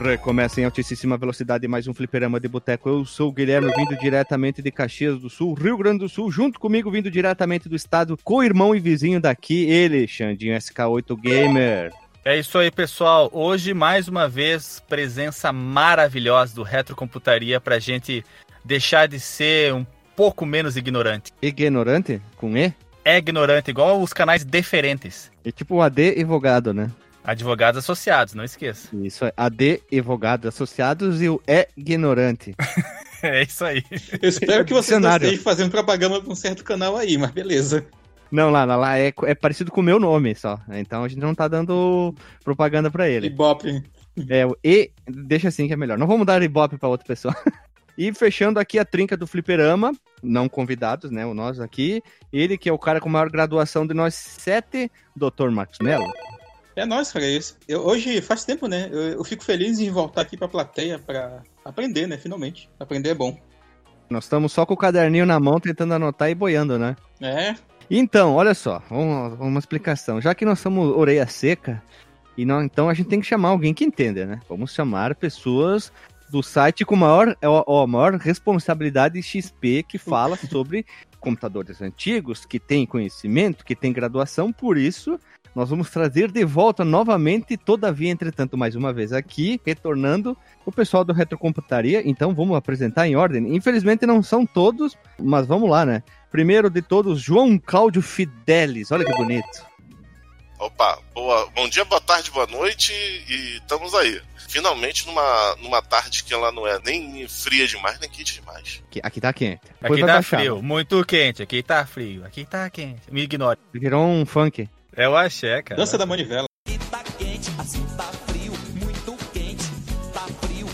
Recomeça em altíssima velocidade mais um fliperama de boteco. Eu sou o Guilherme, vindo diretamente de Caxias do Sul, Rio Grande do Sul, junto comigo, vindo diretamente do estado, co-irmão e vizinho daqui, ele, Xandinho SK8 Gamer. É isso aí, pessoal. Hoje, mais uma vez, presença maravilhosa do Retrocomputaria pra gente deixar de ser um pouco menos ignorante. Ignorante? Com E? É ignorante, igual os canais deferentes. É tipo o AD evogado, né? Advogados associados, não esqueça. Isso é AD evogado associados e o é ignorante. é isso aí. Eu espero que vocês não estejam fazendo propaganda com um certo canal aí, mas beleza. Não, lá, lá é, é parecido com o meu nome só. Então a gente não tá dando propaganda pra ele. Ibope. É, o E, deixa assim que é melhor. Não vamos dar Ibope pra outra pessoa. E fechando aqui a trinca do fliperama, não convidados, né? O nós aqui. Ele que é o cara com maior graduação de nós sete, Dr. Marcos Mello. É nóis, cara. Eu, hoje faz tempo, né? Eu, eu, fico feliz em voltar aqui pra plateia pra aprender, né? Finalmente. Aprender é bom. Nós estamos só com o caderninho na mão tentando anotar e boiando, né? É. Então, olha só, uma, uma explicação. Já que nós somos orelha seca, e não, então a gente tem que chamar alguém que entenda, né? Vamos chamar pessoas do site com maior, ó, maior responsabilidade XP que fala sobre computadores antigos, que tem conhecimento, que tem graduação, por isso nós vamos trazer de volta novamente, todavia, entretanto, mais uma vez aqui, retornando o pessoal do Retrocomputaria. Então vamos apresentar em ordem. Infelizmente não são todos, mas vamos lá, né? Primeiro de todos, João Cláudio Fidelis. Olha que bonito. Opa, boa, bom dia, boa tarde, boa noite e estamos aí. Finalmente numa, numa tarde que ela não é nem fria demais, nem quente demais. Aqui, aqui tá quente. Depois aqui tá baixar, frio, muito quente. Aqui tá frio, aqui tá quente. Me ignore. Virou um funk. É o axé, cara. Dança da manivela. Aqui tá quente, assim tá frio, muito quente, tá frio.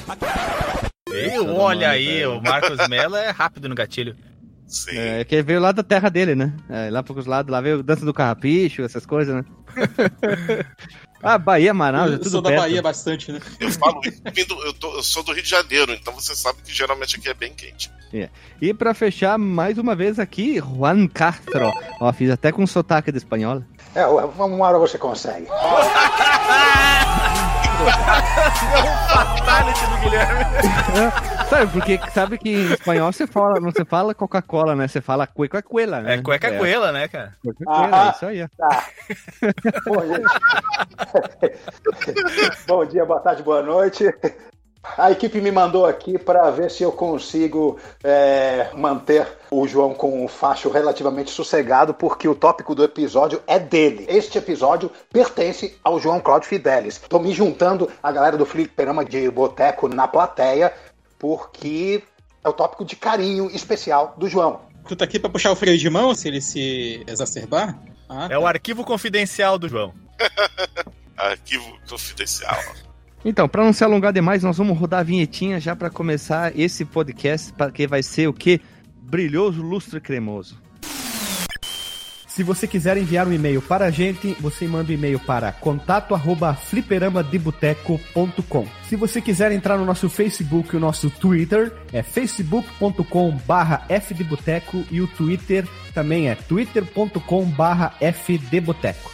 Ei, olha aí, o Marcos Mello é rápido no gatilho. Sim. É, que veio lá da terra dele, né? É, lá para os lados, lá veio dança do carrapicho, essas coisas, né? ah, Bahia, Manaus, é tudo Eu sou perto. da Bahia bastante, né? Eu falo, eu, tô, eu, sou do Rio de Janeiro, então você sabe que geralmente aqui é bem quente. É. E para fechar, mais uma vez aqui, Juan Castro. Ó, fiz até com sotaque de espanhol. É, uma hora você consegue. Deu um fatality do Guilherme. sabe, porque sabe que em espanhol você fala, não você fala Coca-Cola, né? Você fala cueca-cuela, né? É cueca-cuela, é. né, cara? Cueca-cuela, ah, isso aí. Tá. Bom, Bom dia, boa tarde, boa noite. A equipe me mandou aqui para ver se eu consigo é, manter o João com um facho relativamente sossegado, porque o tópico do episódio é dele. Este episódio pertence ao João Cláudio Fidelis. Estou me juntando a galera do Fliperama de Boteco na plateia, porque é o tópico de carinho especial do João. Tu tá aqui para puxar o freio de mão se ele se exacerbar? Ah, é tá. o arquivo confidencial do João. arquivo confidencial. Então, para não se alongar demais, nós vamos rodar a vinhetinha já para começar esse podcast, que vai ser o que? Brilhoso lustre cremoso. Se você quiser enviar um e-mail para a gente, você manda um e-mail para contato@fliperamadeboteco.com. Se você quiser entrar no nosso Facebook e o nosso Twitter, é facebook.com/fdeboteco e o Twitter também é twitter.com/fdeboteco.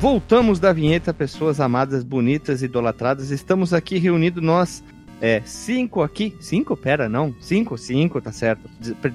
Voltamos da vinheta, pessoas amadas, bonitas, idolatradas. Estamos aqui reunidos nós, é, cinco aqui. Cinco? Pera, não. Cinco, cinco, tá certo.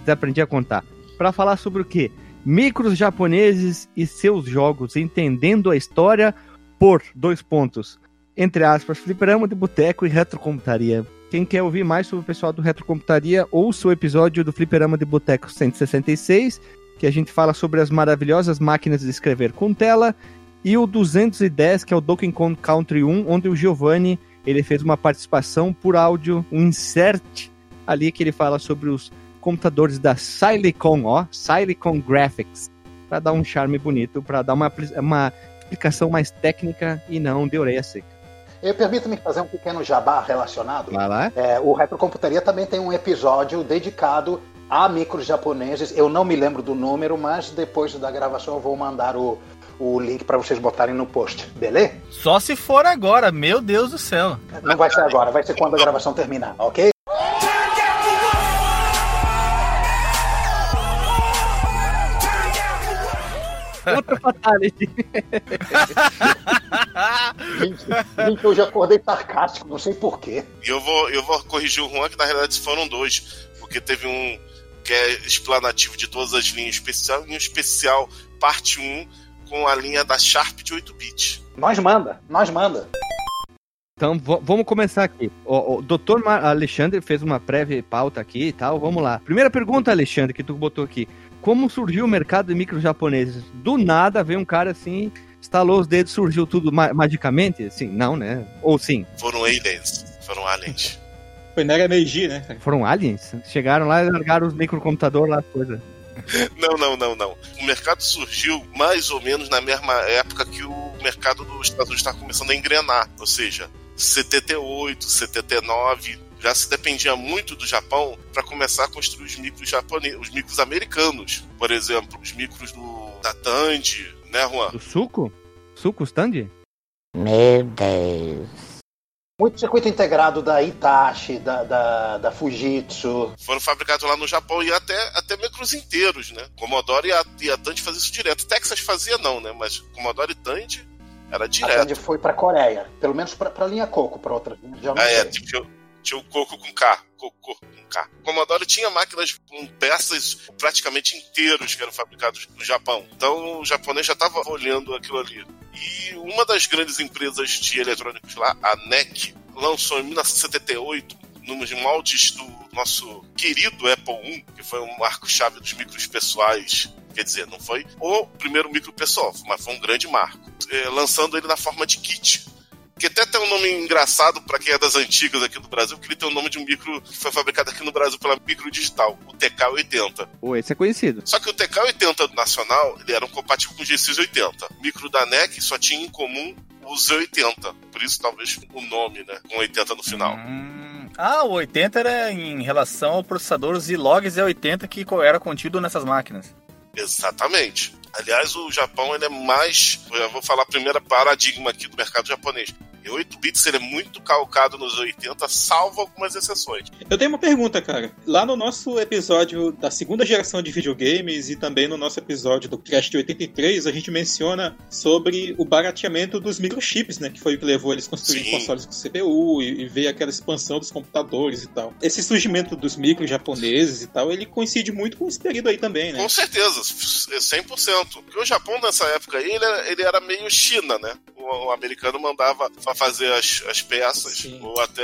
Aprendi a contar. Para falar sobre o quê? Micros japoneses e seus jogos, entendendo a história por dois pontos. Entre aspas, fliperama de boteco e retrocomputaria. Quem quer ouvir mais sobre o pessoal do Retrocomputaria, ouça o episódio do Fliperama de Boteco 166, que a gente fala sobre as maravilhosas máquinas de escrever com tela e o 210, que é o Donkey Kong Country 1, onde o Giovanni ele fez uma participação por áudio, um insert ali que ele fala sobre os computadores da Silicon, ó, Silicon Graphics, para dar um charme bonito, para dar uma, uma explicação mais técnica e não de orelha seca. Eu permito-me fazer um pequeno jabá relacionado. Vai lá. É, o Retrocomputaria também tem um episódio dedicado a micros japoneses. Eu não me lembro do número, mas depois da gravação eu vou mandar o, o link para vocês botarem no post, beleza? Só se for agora, meu Deus do céu. Não vai ser agora, vai ser quando a gravação terminar, ok? Outra fatality. Gente, gente, hoje acordei sarcástico, não sei porquê. E eu vou, eu vou corrigir o Juan, que na realidade foram dois. Porque teve um que é explanativo de todas as linhas especial, e um especial parte 1 com a linha da Sharp de 8-bit. Nós manda, nós manda. Então, vamos começar aqui. O, o Dr. Mar- Alexandre fez uma prévia pauta aqui e tal. Vamos lá. Primeira pergunta, Alexandre, que tu botou aqui. Como surgiu o mercado de micros japoneses? Do nada veio um cara assim, estalou os dedos, surgiu tudo ma- magicamente? Sim, não, né? Ou sim? Foram aliens. Foram aliens. Foi na era Meiji, né? Foram aliens? Chegaram lá e largaram os microcomputadores lá, coisa. Não, não, não, não. O mercado surgiu mais ou menos na mesma época que o mercado dos Estados Unidos estava começando a engrenar. Ou seja, 78, 79, já se dependia muito do Japão para começar a construir os micros japoneses, os micros americanos. Por exemplo, os micros do, da Tandy, né, Juan? Do suco? Suco stand? Meu Deus. Muito circuito integrado da Itachi, da, da, da Fujitsu. Foram fabricados lá no Japão e até, até micros inteiros, né? Commodore e a, e a Tandy faziam isso direto. Texas fazia não, né? Mas Commodore e Tandy era A direto. Tandy foi pra Coreia. Pelo menos pra, pra linha Coco, pra outra. Já Ah, é, tipo, tinha, o coco com K. Cocô com K. O Commodore tinha máquinas com peças praticamente inteiros que eram fabricados no Japão. Então o japonês já estava olhando aquilo ali. E uma das grandes empresas de eletrônicos lá, a NEC, lançou em 1978, nos moldes do nosso querido Apple I, que foi um marco-chave dos micros pessoais. Quer dizer, não foi o primeiro micro pessoal, mas foi um grande marco. Eh, lançando ele na forma de kit que até tem um nome engraçado para quem é das antigas aqui do Brasil, que ele tem o nome de um micro que foi fabricado aqui no Brasil pela Micro Digital, o TK80. Ou esse é conhecido. Só que o TK80 nacional, ele era um compatível com o G680. O micro da NEC só tinha em comum o Z80, por isso talvez o nome, né, com 80 no final. Hum. Ah, o 80 era em relação ao processador Zilog Z80 que era contido nessas máquinas. Exatamente. Aliás, o Japão ele é mais, eu vou falar a primeira paradigma aqui do mercado japonês. E 8 bits ele é muito calcado nos 80, salvo algumas exceções. Eu tenho uma pergunta, cara. Lá no nosso episódio da segunda geração de videogames e também no nosso episódio do Crash de 83, a gente menciona sobre o barateamento dos microchips, né? Que foi o que levou eles a construir Sim. consoles com CPU e, e veio aquela expansão dos computadores e tal. Esse surgimento dos micros japoneses e tal, ele coincide muito com esse período aí também, né? Com certeza, é 100%. Porque o Japão nessa época aí, ele era, ele era meio China, né? O, o americano mandava fazer as, as peças, Sim. ou até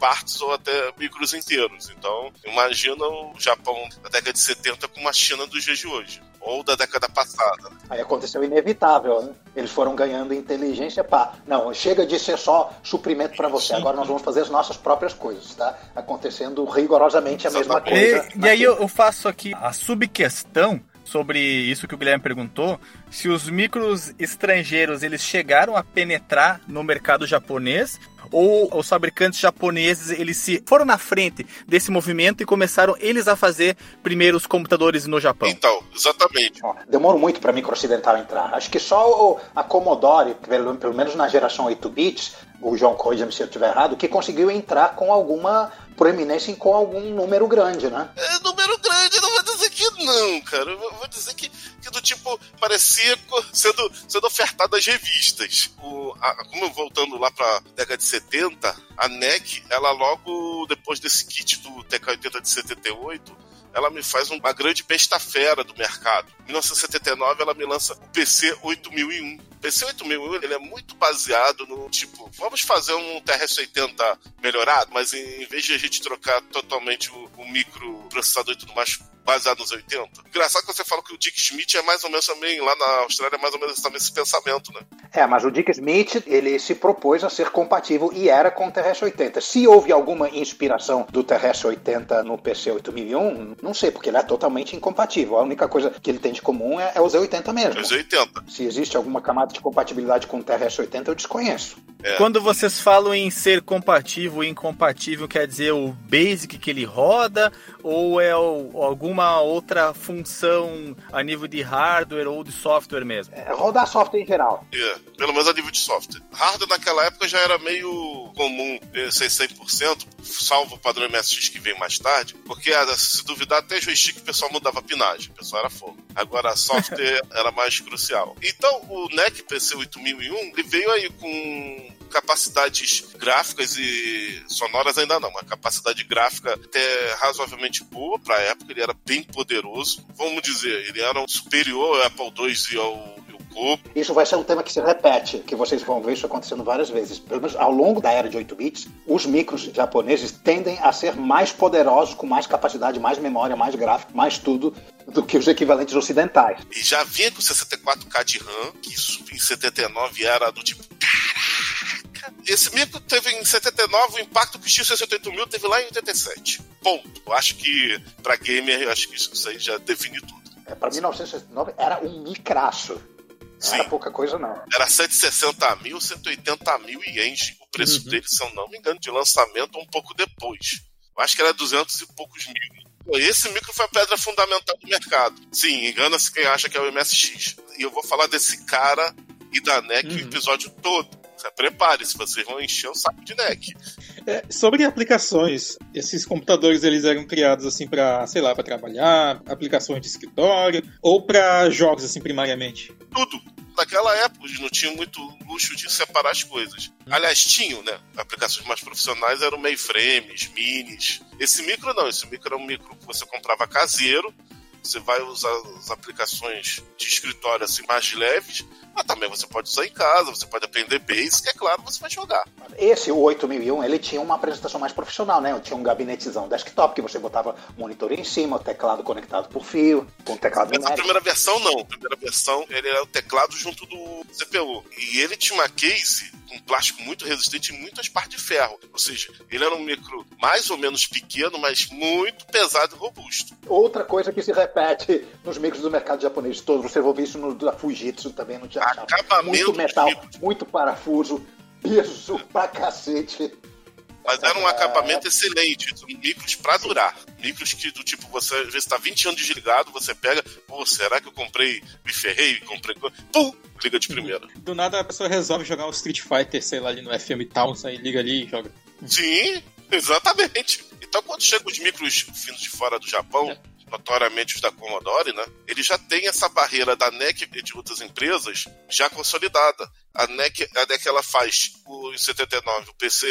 partes, ou até micros inteiros. Então, imagina o Japão da década de 70 com uma China dos dias de hoje. Ou da década passada. Aí aconteceu o inevitável, né? Eles foram ganhando inteligência, pá. Não, chega de ser só suprimento pra você. Agora nós vamos fazer as nossas próprias coisas, tá? Acontecendo rigorosamente a mesma Exatamente. coisa. E, e aí eu, eu faço aqui a subquestão sobre isso que o Guilherme perguntou, se os micros estrangeiros eles chegaram a penetrar no mercado japonês ou os fabricantes japoneses eles se foram na frente desse movimento e começaram eles a fazer primeiro os computadores no Japão. Então, exatamente. Ó, Demorou muito para micro ocidental entrar. Acho que só o- a Commodore, pelo, pelo menos na geração 8 bits, o João corrija-me se eu estiver errado, que conseguiu entrar com alguma proeminência e com algum número grande, né? É número grande, não vou dizer que não, cara. Eu vou dizer que, que do tipo, parecia sendo, sendo ofertado às revistas. O, a, como voltando lá pra década de 70, a NEC, ela logo depois desse kit do TK80 de 78, ela me faz uma grande besta fera do mercado. Em 1979, ela me lança o PC 8001. O PC 8001 ele é muito baseado no tipo, vamos fazer um TRS-80 melhorado, mas em vez de a gente trocar totalmente o, o microprocessador e tudo mais baseado nos 80. Engraçado que você fala que o Dick Schmidt é mais ou menos também, lá na Austrália, é mais ou menos também esse pensamento, né? É, mas o Dick Smith, ele se propôs a ser compatível e era com o TRS-80. Se houve alguma inspiração do TRS-80 no PC 8001, não sei, porque ele é totalmente incompatível. A única coisa que ele tem de comum é, é o Z80 mesmo. Os 80. Se existe alguma camada de compatibilidade com o TRS-80, eu desconheço. É. Quando vocês falam em ser compatível e incompatível, quer dizer o basic que ele roda ou é o- alguma outra função a nível de hardware ou de software mesmo? É, rodar software em geral. É, pelo menos a nível de software. Hardware naquela época já era meio comum eh, ser 100%, salvo o padrão MSX que veio mais tarde, porque ah, se duvidar até joystick o pessoal mudava a pinagem, o pessoal era fogo. Agora software era mais crucial. Então o NEC PC 8001 ele veio aí com capacidades gráficas e sonoras ainda não, uma capacidade gráfica até razoavelmente boa para a época, ele era bem poderoso. Vamos dizer, ele era superior ao Apple II e ao. Isso vai ser um tema que se repete, que vocês vão ver isso acontecendo várias vezes. Pelo menos ao longo da era de 8 bits, os micros japoneses tendem a ser mais poderosos, com mais capacidade, mais memória, mais gráfico, mais tudo, do que os equivalentes ocidentais. E já vinha com 64K de RAM, que isso em 79 era do tipo. Esse micro teve em 79 o impacto que o X68000 teve lá em 87. Ponto. Eu acho que, pra gamer, eu acho que isso, aí já define tudo. É, Para 1969 era um micraço. Não era Sim. pouca coisa, não. Era 160 mil, 180 mil ienes. O preço dele, se eu não me engano, de lançamento um pouco depois. Eu acho que era 200 e poucos mil. Esse micro foi a pedra fundamental do mercado. Sim, engana-se quem acha que é o MSX. E eu vou falar desse cara e da NEC o episódio todo. Se Prepare-se, vocês vão encher o saco de NEC. É, sobre aplicações, esses computadores eles eram criados assim para, sei lá, para trabalhar, aplicações de escritório ou para jogos assim primariamente. Tudo. Naquela época, eles não tinham muito luxo de separar as coisas. Aliás, tinham, né? Aplicações mais profissionais eram mainframes, minis. Esse micro não, esse micro era um micro que você comprava caseiro. Você vai usar as aplicações de escritório assim mais leves, mas também você pode usar em casa, você pode aprender Basic, é claro, você vai jogar. Esse, o 8001, ele tinha uma apresentação mais profissional, né? Tinha um gabinetezão desktop que você botava monitor em cima, o teclado conectado por fio, com teclado Mas a numérico. primeira versão não. A primeira versão ele era o teclado junto do CPU. E ele tinha uma case com plástico muito resistente e muitas partes de ferro. Ou seja, ele era um micro mais ou menos pequeno, mas muito pesado e robusto. Outra coisa que se repete nos micros do mercado japonês todo, você vai ver isso no da Fujitsu também, no Jachá. Acabamento Muito metal, micros. muito parafuso, peso pra cacete. Mas era um acabamento excelente. Micros pra durar. Micros que do tipo, você às vezes tá 20 anos desligado, você pega, pô, será que eu comprei, me ferrei, comprei. co- Pum! Liga de primeira. Do nada a pessoa resolve jogar um Street Fighter, sei lá, ali no FM Towns, aí liga ali e joga. Sim, exatamente. Então, quando chegam os micros vindos de fora do Japão, notoriamente os da Commodore, né? Ele já tem essa barreira da NEC e de outras empresas já consolidada. A NEC, a NEC ela faz o, em 79 o PC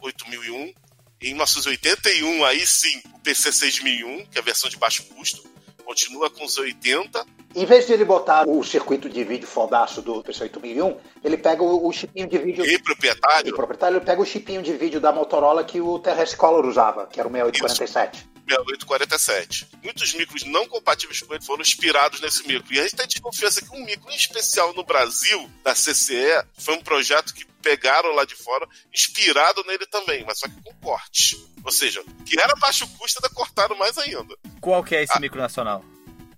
8001, em 1981 aí sim o PC 6001, que é a versão de baixo custo, continua com os 80 Em vez de ele botar o circuito de vídeo fodaço do PC 8001, ele pega o, o chipinho de vídeo e proprietário o proprietário, ele pega o chipinho de vídeo da Motorola que o TRS Color usava, que era o 6847. 6847. Muitos micros não compatíveis com ele foram inspirados nesse micro. E a gente tem desconfiança que um micro, em especial no Brasil, da CCE, foi um projeto que pegaram lá de fora, inspirado nele também, mas só que com corte. Ou seja, que era baixo custo, ainda cortaram mais ainda. Qual que é esse micro nacional?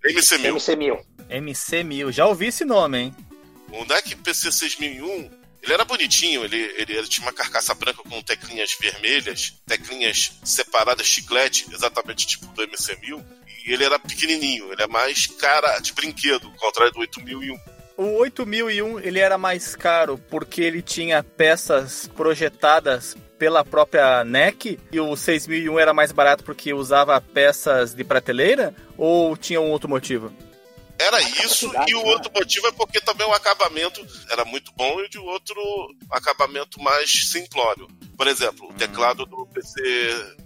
MC1000. MC1000. MC1000. Já ouvi esse nome, hein? O NEC PC 6001, ele era bonitinho, ele, ele, ele tinha uma carcaça branca com teclinhas vermelhas, teclinhas separadas, chiclete, exatamente tipo do MC1000, e ele era pequenininho, ele é mais cara de brinquedo, ao contrário do 8001. O 8001 ele era mais caro porque ele tinha peças projetadas pela própria NEC e o 6001 era mais barato porque usava peças de prateleira ou tinha um outro motivo? Era isso, e o outro motivo é porque também o acabamento era muito bom e de outro acabamento mais simplório. Por exemplo, o teclado do PC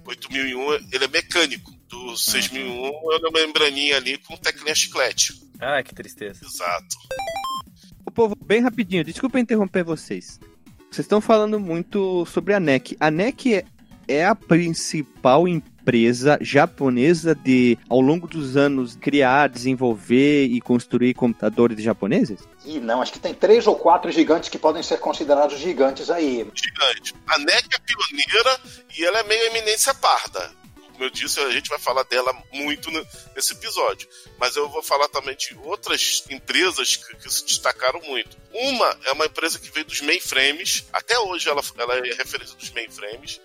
8001 ele é mecânico. Do 6001 é uma membraninha ali com teclinha chiclete. Ah, que tristeza. Exato. O povo, bem rapidinho, desculpa interromper vocês. Vocês estão falando muito sobre a NEC. A NEC é, é a principal empresa japonesa de, ao longo dos anos, criar, desenvolver e construir computadores japoneses? E não, acho que tem três ou quatro gigantes que podem ser considerados gigantes aí. Gigante. A NEC é pioneira e ela é meio eminência parda. Como eu disse, a gente vai falar dela muito ne- nesse episódio. Mas eu vou falar também de outras empresas que, que se destacaram muito. Uma é uma empresa que veio dos mainframes. Até hoje ela, ela é referência dos mainframes.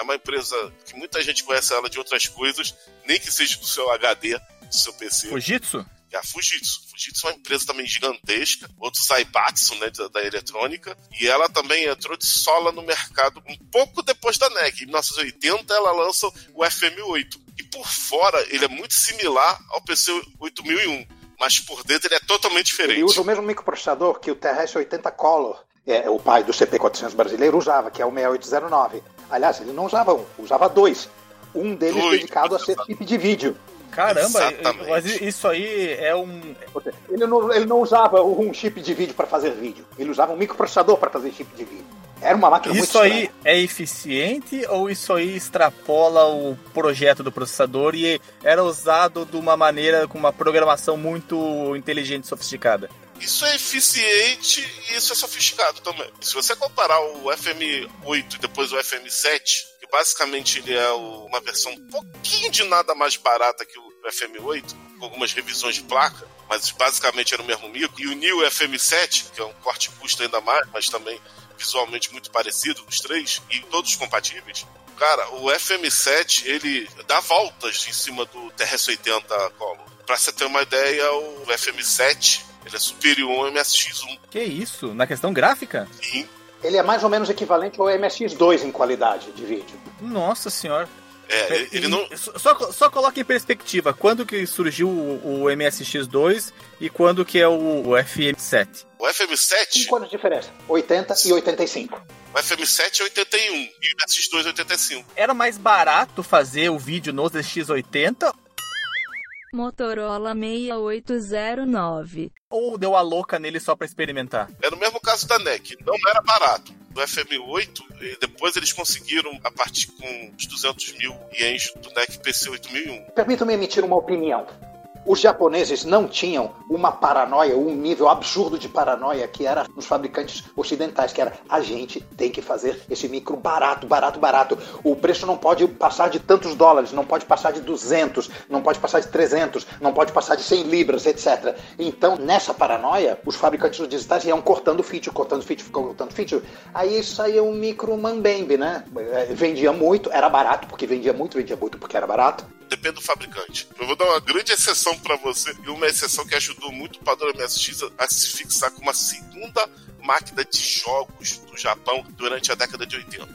É uma empresa que muita gente conhece ela de outras coisas, nem que seja do seu HD, do seu PC. Fujitsu? É a Fujitsu. Fujitsu é uma empresa também gigantesca, outro Zaibatsu, né, da, da eletrônica, e ela também entrou de sola no mercado um pouco depois da NEC. Em 1980 ela lança o FM8. E por fora ele é muito similar ao PC 8001, mas por dentro ele é totalmente diferente. Ele usa o mesmo microprocessador que o TRS-80 Color, é, o pai do CP400 brasileiro, usava, que é o 6809. Aliás, ele não usava um, usava dois. Um deles Dois, dedicado a ser chip de vídeo. Caramba, Exatamente. mas isso aí é um. Ele não, ele não usava um chip de vídeo para fazer vídeo. Ele usava um microprocessador para fazer chip de vídeo. Era uma máquina muito Isso aí é eficiente ou isso aí extrapola o projeto do processador e era usado de uma maneira com uma programação muito inteligente e sofisticada? Isso é eficiente e isso é sofisticado também. Se você comparar o FM8 e depois o FM7, que basicamente ele é uma versão um pouquinho de nada mais barata que o FM8, com algumas revisões de placa, mas basicamente era o mesmo micro, e o New FM7, que é um corte custo ainda mais, mas também visualmente muito parecido, os três, e todos compatíveis. Cara, o FM7, ele dá voltas em cima do TRS-80 Color. Pra você ter uma ideia, o FM7 ele é superior ao MSX1. Que isso? Na questão gráfica? Sim, Ele é mais ou menos equivalente ao MSX2 em qualidade de vídeo. Nossa senhora. é, ele- não. Só, só coloca em perspectiva quando que surgiu o, o MSX2 e quando que é o, o FM7. O FM7, Cinco anos de diferença. 80 e 85. o FM7 é 81 e o MSX2 é 85. Era mais barato fazer o vídeo no ZX80 Motorola 6809. ou deu a louca nele só pra experimentar? Era o mesmo caso da NEC, não era barato. O FM8, e depois eles conseguiram, a partir com os 200 mil ienes do NEC PC 8001. Permitam-me emitir uma opinião. Os japoneses não tinham uma paranoia, um nível absurdo de paranoia que era nos fabricantes ocidentais, que era a gente tem que fazer esse micro barato, barato, barato. O preço não pode passar de tantos dólares, não pode passar de 200, não pode passar de 300, não pode passar de 100 libras, etc. Então, nessa paranoia, os fabricantes digitais iam cortando feature, cortando feature, cortando feature. Aí saía um micro mambembe, né? Vendia muito, era barato, porque vendia muito, vendia muito porque era barato. Depende do fabricante. Eu vou dar uma grande exceção para você, e uma exceção que ajudou muito o padrão MSX a se fixar como a segunda máquina de jogos do Japão durante a década de 80.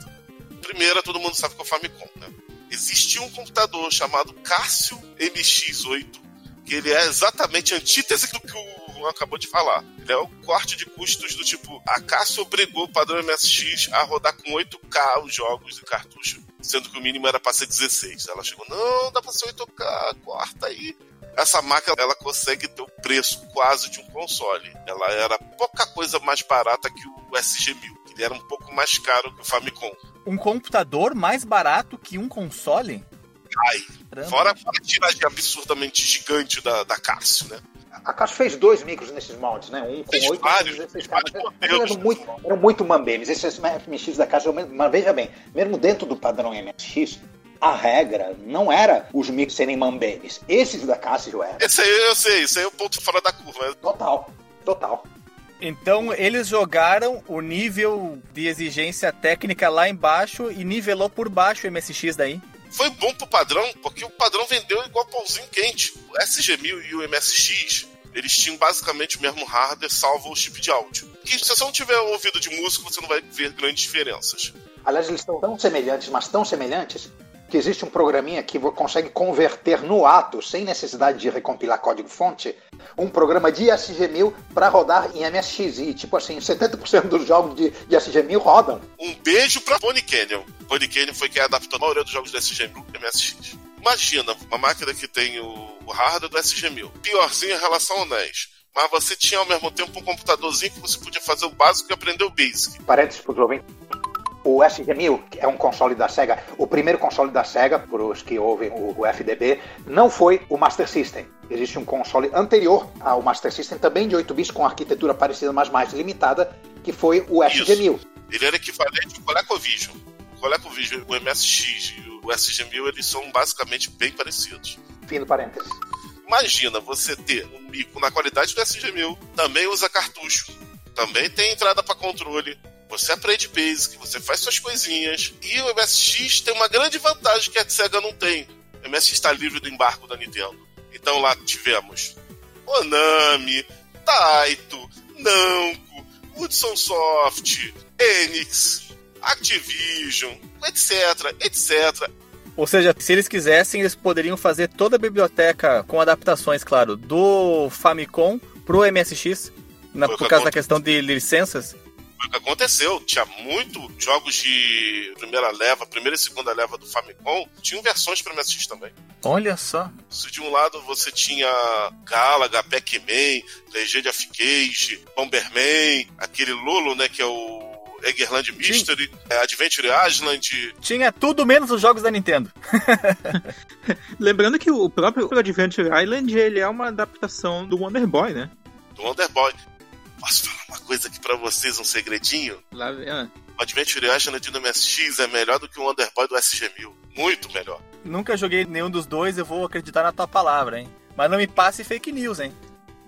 Primeira, todo mundo sabe que é o Famicom, né? Existia um computador chamado Casio MX8, que ele é exatamente a antítese do que o Juan acabou de falar. Ele é o corte de custos do tipo, a Casio obrigou o padrão MSX a rodar com 8K os jogos e cartucho, sendo que o mínimo era para ser 16. Ela chegou, não, dá para ser 8K, corta aí. Essa máquina, ela consegue ter o preço quase de um console. Ela era pouca coisa mais barata que o SG-1000. Ele era um pouco mais caro que o Famicom. Um computador mais barato que um console? Ai, Caramba. fora a tiragem absurdamente gigante da, da Casio, né? A Caixa fez dois micros nesses moldes, né? Um com 8 vários, e 16 vários modelos. Eram muito, eram muito mambemes. Esses FMX da Caixa, mas veja bem, mesmo dentro do padrão MSX, a regra não era os micros serem mambemes. Esses da Casio eram. Esse aí eu sei, esse aí é o ponto fora da curva. Total, total. Então eles jogaram o nível de exigência técnica lá embaixo e nivelou por baixo o MSX daí. Foi bom pro padrão, porque o padrão vendeu igual pãozinho quente. O SG-1000 e o MSX, eles tinham basicamente o mesmo hardware, salvo o chip de áudio. Que se você não tiver ouvido de música, você não vai ver grandes diferenças. Aliás, eles estão tão semelhantes, mas tão semelhantes, que existe um programinha que consegue converter no ato, sem necessidade de recompilar código-fonte, um programa de SG-1000 para rodar em MSX. E, tipo assim, 70% dos jogos de, de SG-1000 rodam. Um beijo pra Pony Canyon. Pony Canyon foi quem adaptou a maioria dos jogos do SG-1000 pro MSX. Imagina, uma máquina que tem o, o hardware do SG-1000. Piorzinho em relação ao NES. Mas você tinha ao mesmo tempo um computadorzinho que você podia fazer o básico e aprender o Basic. Parênteses para os ouvintes. O SG-1000 que é um console da Sega, o primeiro console da Sega, para os que ouvem o, o FDB, não foi o Master System. Existe um console anterior ao Master System, também de 8 bits, com arquitetura parecida, mas mais limitada, que foi o SG-1000. Ele era equivalente ao ColecoVision. O ColecoVision, o MSX e o SG-1000, eles são basicamente bem parecidos. Fim do parênteses. Imagina você ter um mico na qualidade do SG-1000, também usa cartucho, também tem entrada para controle, você aprende Basic, você faz suas coisinhas, e o MSX tem uma grande vantagem que a Sega não tem. O MSX está livre do embargo da Nintendo. Então lá tivemos Konami, Taito, Namco, Hudson Soft, Enix, Activision, etc, etc. Ou seja, se eles quisessem, eles poderiam fazer toda a biblioteca com adaptações, claro, do Famicom pro MSX, na, por causa da questão de licenças. Foi o que aconteceu. Tinha muito jogos de primeira leva, primeira e segunda leva do Famicom, tinham versões para MSX também. Olha só. Se de um lado você tinha Galaga, Pac-Man, Legend of Cage, Bomberman, aquele Lolo, né, que é o Eggerland Mystery, é, Adventure Island, Tinha tudo menos os jogos da Nintendo. Lembrando que o próprio Adventure Island ele é uma adaptação do Wonder Boy, né? do Wonder Boy. Posso falar uma coisa aqui pra vocês, um segredinho? Lá, é. O Adventure Island do MSX é melhor do que o Wonder Boy do SG-1000. Muito melhor. Nunca joguei nenhum dos dois, eu vou acreditar na tua palavra, hein? Mas não me passe fake news, hein?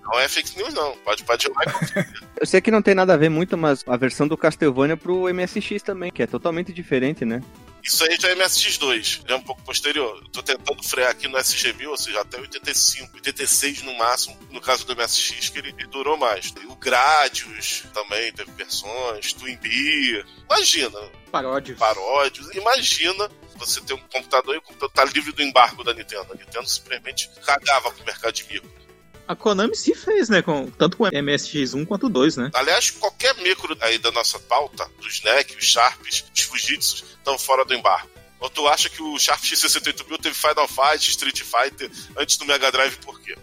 Não é fake news, não. Pode, pode jogar e. Eu sei que não tem nada a ver muito, mas a versão do Castlevania pro MSX também, que é totalmente diferente, né? Isso aí já é MSX2, já é um pouco posterior. Eu tô tentando frear aqui no SG-1000, ou seja, até 85, 86 no máximo, no caso do MSX, que ele, ele durou mais. O Gradius também teve versões, Twin Bee. Imagina, Paródios. paródios. Imagina você ter um computador e o computador tá livre do embargo da Nintendo. A Nintendo simplesmente cagava pro mercado de micro. A Konami se fez, né? Com, tanto com o MSX1 quanto o 2, né? Aliás, qualquer micro aí da nossa pauta, dos NEC, os Sharps, os Fujitsu, estão fora do embargo. Ou tu acha que o Sharp X68000 teve Final Fight, Street Fighter antes do Mega Drive por quê?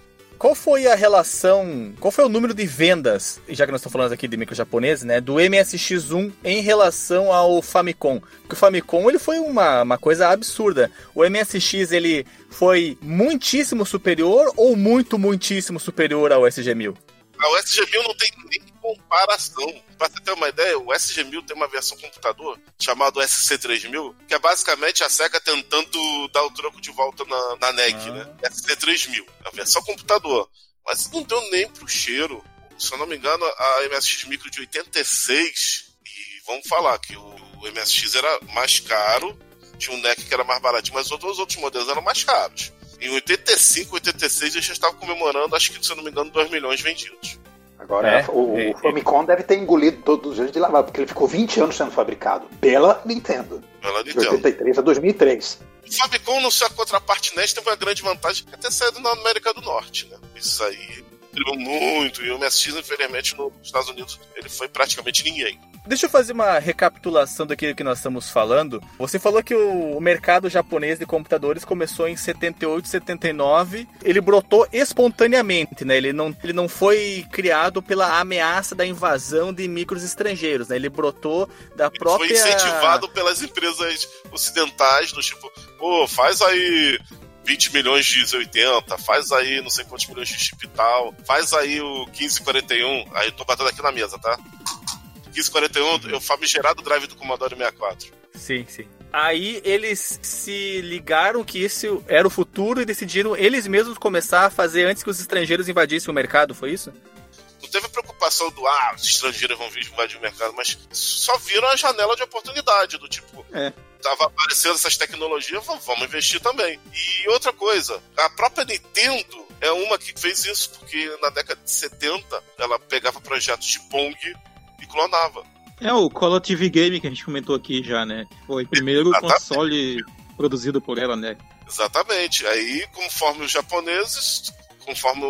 Qual foi a relação, qual foi o número de vendas, já que nós estamos falando aqui de micro japoneses, né, do MSX1 em relação ao Famicom? Porque o Famicom ele foi uma, uma coisa absurda. O MSX ele foi muitíssimo superior ou muito, muitíssimo superior ao SG-1000? Ah, O SG-1000 não tem nem comparação. Pra você ter uma ideia, o SG-1000 tem uma versão computador chamado SC-3000, que é basicamente a SEGA tentando dar o troco de volta na, na NEC, Ah. né? SC-3000, a versão computador. Mas não deu nem pro cheiro. Se eu não me engano, a MSX Micro de 86, e vamos falar que o, o MSX era mais caro, tinha um NEC que era mais baratinho, mas os outros modelos eram mais caros. Em 85, 86, eles já estavam comemorando, acho que, se eu não me engano, 2 milhões vendidos. Agora, É, o, é, o Famicom deve ter engolido todos os anos de lavar, porque ele ficou 20 anos sendo fabricado pela Nintendo, Pela de Nintendo. 83 a 2003. O Famicom, no sua contraparte NES, teve uma grande vantagem que até saído na América do Norte, né? Isso aí contribuiu muito, e o MSX, infelizmente, nos Estados Unidos, ele foi praticamente ninguém. Deixa eu fazer uma recapitulação daquilo que nós estamos falando. Você falou que o, mercado japonês de computadores começou em 78, 79. Ele brotou espontaneamente, né? Ele não, ele não foi criado pela ameaça da invasão de micros estrangeiros, né? Ele brotou da Ele própria... foi incentivado pelas empresas ocidentais, do tipo, pô, faz aí 20 milhões de Z80, faz aí não sei quantos milhões de chip e tal, faz aí o 1541, aí eu tô batendo aqui na mesa, tá? 1541 é o famigerado drive do Commodore 64. Sim, sim. Aí eles se ligaram que isso era o futuro e decidiram eles mesmos começar a fazer antes que os estrangeiros invadissem o mercado, foi isso? Não teve a preocupação do, ah, os estrangeiros vão vir invadir o mercado, mas só viram a janela de oportunidade, do tipo, É. tava aparecendo essas tecnologias, vamos investir também. E outra coisa, a própria Nintendo é uma que fez isso, porque na década de 70 ela pegava projetos de Pong e clonava. É o Call of TV Game que a gente comentou aqui já, né? Foi o primeiro Exatamente. console produzido por ela, né? Exatamente. Aí, conforme os japoneses, conforme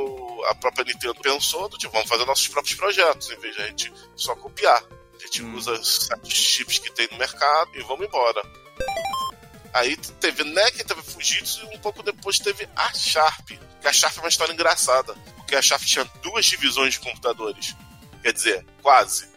a própria Nintendo pensou, tipo, vamos fazer nossos próprios projetos, em vez de a gente só copiar. A gente Hum. usa certos chips que tem no mercado e vamos embora. Aí teve NEC, teve Fujitsu e um pouco depois teve a Sharp. Que a Sharp é uma história engraçada, porque a Sharp tinha duas divisões de computadores. Quer dizer, quase.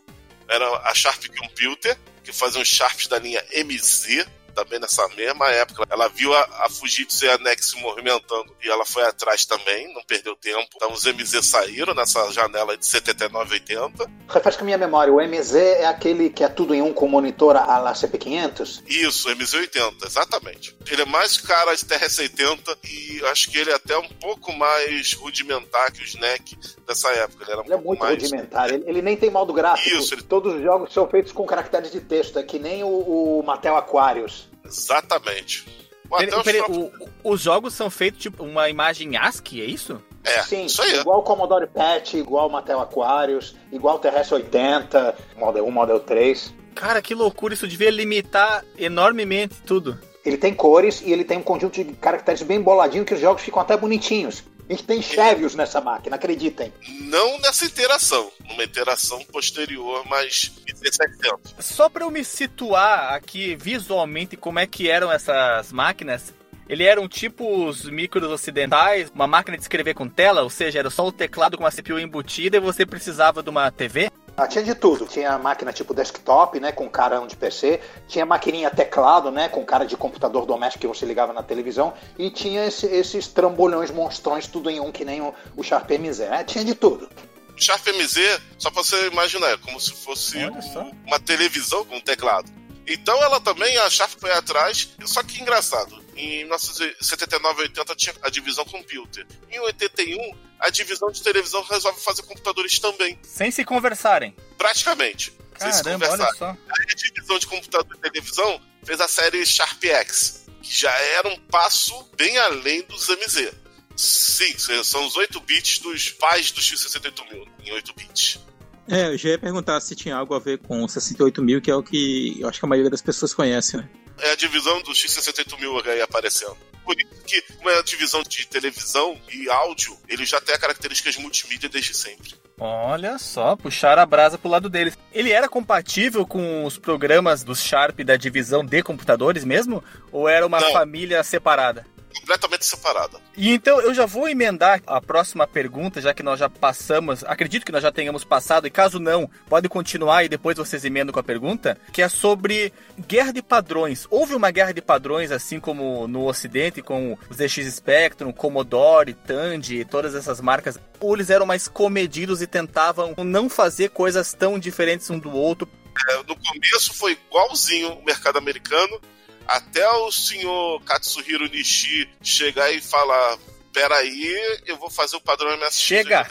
Era a Sharp Computer, que fazia uns Sharps da linha MZ, também nessa mesma época. Ela viu a, a Fujitsu e a Nex se movimentando e ela foi atrás também, não perdeu tempo. Então os MZ saíram nessa janela de 79 80. Refresca minha memória, o MZ é aquele que é tudo em um com monitor a la CP500? Isso, MZ80, exatamente. Ele é mais cara de TRS-80 e acho que ele é até um pouco mais rudimentar que o SNEC dessa época. Ele, era um Ele é muito mais... rudimentar, ele, ele nem tem modo gráfico. Isso, ele- Todos os jogos são feitos com caracteres de texto, é que nem o, o Mattel Aquarius. Exatamente. Peraí, próprios- o- os jogos são feitos tipo uma imagem ASCII, é isso? É, Sim, isso aí. igual o Commodore PET, igual o Mattel Aquarius, igual o TRS-80, Model 1, Model 3. Cara, que loucura, isso devia limitar enormemente tudo. Ele tem cores e ele tem um conjunto de caracteres bem boladinho que os jogos ficam até bonitinhos. A gente tem Chevios nessa máquina, acreditem. Não nessa interação, numa interação posterior, mas 1700. Só pra eu me situar aqui visualmente como é que eram essas máquinas, ele eram tipo os micros ocidentais, uma máquina de escrever com tela, ou seja, era só o teclado com uma CPU embutida e você precisava de uma TV? Ah, tinha de tudo. Tinha máquina tipo desktop, né, com carão de PC. Tinha maquininha teclado, né, com cara de computador doméstico que você ligava na televisão. E tinha esse- esses trambolhões monstrões, tudo em um, que nem o, o Sharp MZ. né? Tinha de tudo. O Sharp MZ, só pra você imaginar, é como se fosse uma televisão com teclado. Então ela também, a Sharp foi atrás, só que engraçado. Em 1979 80 tinha a divisão computer. Em 81, a divisão de televisão resolve fazer computadores também. Sem se conversarem. Praticamente. sem se Caramba, conversar. olha só. Aí a divisão de computador e televisão fez a série Sharp X, que já era um passo bem além dos MZ. Sim, são os 8 bits dos pais do X68000 em 8 bits. É, eu já ia perguntar se tinha algo a ver com o 68 mil, que é o que eu acho que a maioria das pessoas conhece, né? É a divisão do X68000 aí aparecendo. Por isso que uma divisão de televisão e áudio, ele já tem características multimídia desde sempre. Olha só, puxaram a brasa pro lado deles. Ele era compatível com os programas do Sharp da divisão de computadores mesmo? Ou era uma Não. família separada? Completamente separada. E então eu já vou emendar a próxima pergunta, já que nós já passamos, acredito que nós já tenhamos passado, e caso não, pode continuar e depois vocês emendam com a pergunta, que é sobre guerra de padrões. Houve uma guerra de padrões, assim como no Ocidente, com os ZX Spectrum, Commodore, Tandy, todas essas marcas, ou eles eram mais comedidos e tentavam não fazer coisas tão diferentes um do outro? É, no começo foi igualzinho o mercado americano, até o senhor Katsuhiro Nishi chegar e falar: peraí, eu vou fazer o padrão MSX. Chega!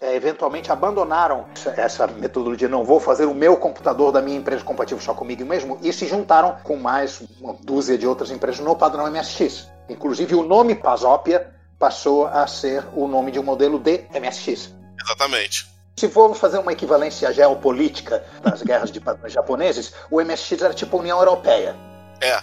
É, eventualmente abandonaram essa- metodologia, não vou fazer o meu computador da minha empresa compatível só comigo mesmo, e se juntaram com mais uma dúzia de outras empresas no padrão MSX. Inclusive o nome Pasópia passou a ser o nome de um modelo de MSX. Exatamente. Se formos fazer uma equivalência geopolítica das guerras de padrões japoneses, o MSX era tipo a União Europeia. É.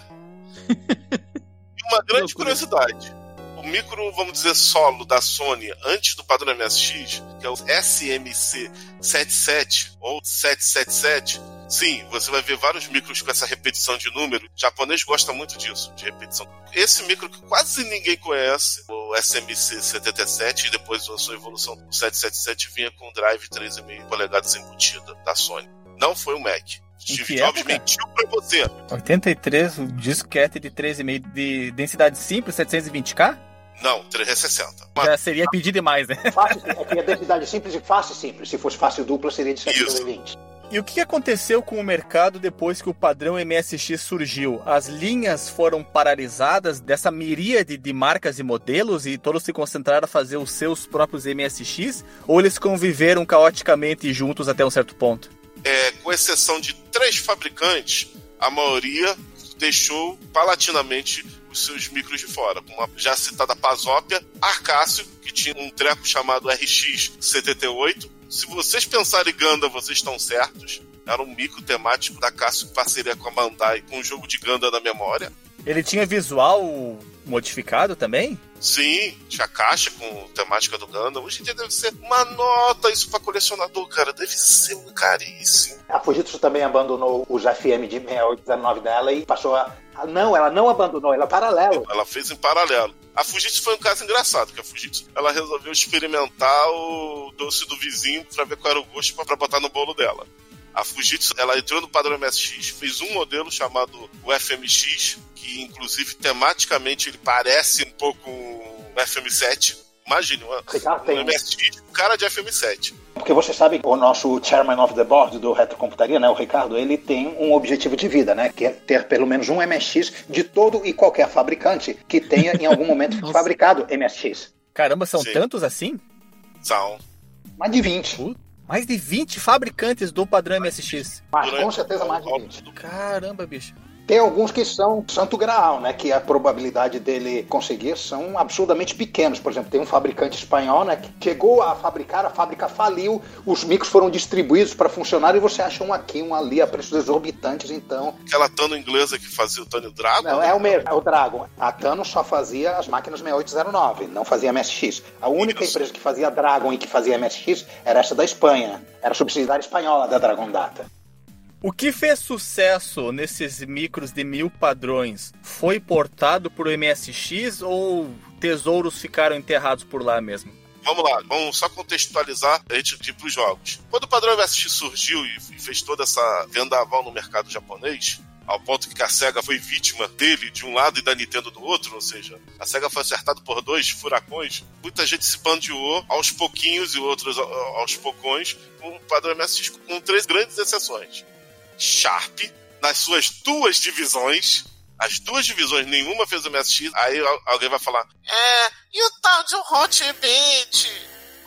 e uma grande curiosidade. O micro, vamos dizer, solo da Sony antes do padrão MSX, que é o SMC 77 ou 777, sim, você vai ver vários micros com essa repetição de número. O japonês gosta muito disso, de repetição. Esse micro que quase ninguém conhece, o SMC 77, e depois a sua evolução, o 777 vinha com drive 3,5 polegadas embutida da Sony. Não foi o Mac. Steve que Jobs época? mentiu pra você. 83, um disquete de 13,5 de densidade simples, 720k? Não, 360. Já seria pedir demais, né? Fácil, é que a densidade simples e fácil simples. Se fosse fácil dupla, seria de 720. E o que aconteceu com o mercado depois que o padrão MSX surgiu? As linhas foram paralisadas dessa miríade de marcas e modelos e todos se concentraram a fazer os seus próprios MSX? Ou eles conviveram caoticamente juntos até um certo ponto? É, com exceção de três fabricantes, a maioria deixou palatinamente os seus micros de fora. Como a já citada Pasópia, Arcácio, que tinha um treco chamado RX78. Se vocês pensarem em Ganda, vocês estão certos. Era um micro temático da Cássio em parceria com a Bandai, com um jogo de Ganda na memória. Ele tinha visual modificado também? Sim, tinha caixa com temática do Gundam. Hoje em dia deve ser uma nota isso pra colecionador, cara. Deve ser um caríssimo. A Fujitsu também abandonou os FM de 6819 dela e passou a. a- Não, ela não abandonou, ela é paralelo. Ela fez em paralelo. A Fujitsu foi um caso engraçado, que a Fujitsu ela resolveu experimentar o doce do vizinho pra ver qual era o gosto pra botar no bolo dela. A Fujitsu, ela entrou no padrão MSX, fez um modelo chamado o FMX, que inclusive tematicamente ele parece um pouco o FM7. Imagine, uma, Ricardo, um tem- MSX, um cara de FM7. Porque você sabe, o nosso chairman of the board do Retrocomputaria, né, o Ricardo, ele tem um objetivo de vida, né? Que é ter pelo menos um MSX de todo e qualquer fabricante que tenha em algum momento fabricado MSX. Caramba, são Sim. tantos assim? São. Mais de 20. Mais de 20 fabricantes do padrão MSX. Mas, com certeza mais de 20. Caramba, bicho. Tem alguns que são santo graal, né? Que a probabilidade dele conseguir são absurdamente pequenos. Por exemplo, tem um fabricante espanhol, né? Que chegou a fabricar, a fábrica faliu, os micros foram distribuídos para funcionar e você acha um aqui, um ali a preços exorbitantes. Então, Aquela Tano inglesa que fazia o Tony Dragon. não, é o mesmo, é o Dragon. A Tano só fazia as máquinas 6809, não fazia MSX. A única Isso. empresa que fazia Dragon e que fazia MSX era essa da Espanha. Era subsidiária espanhola da Dragon Data. O que fez sucesso nesses micros de mil padrões foi portado pro MSX ou tesouros ficaram enterrados por lá mesmo? Vamos lá, vamos só contextualizar a gente ir pros jogos. Quando o padrão MSX surgiu e fez toda essa vendaval no mercado japonês, ao ponto que a SEGA foi vítima dele de um lado e da Nintendo do outro, ou seja, a SEGA foi acertada por dois furacões, muita gente se bandeou aos pouquinhos e outros aos poucões com o padrão MSX, com três grandes exceções. Sharp, nas suas duas divisões, as duas divisões, nenhuma fez o MSX, aí al- alguém vai falar, é, e o tal de Hot Beat?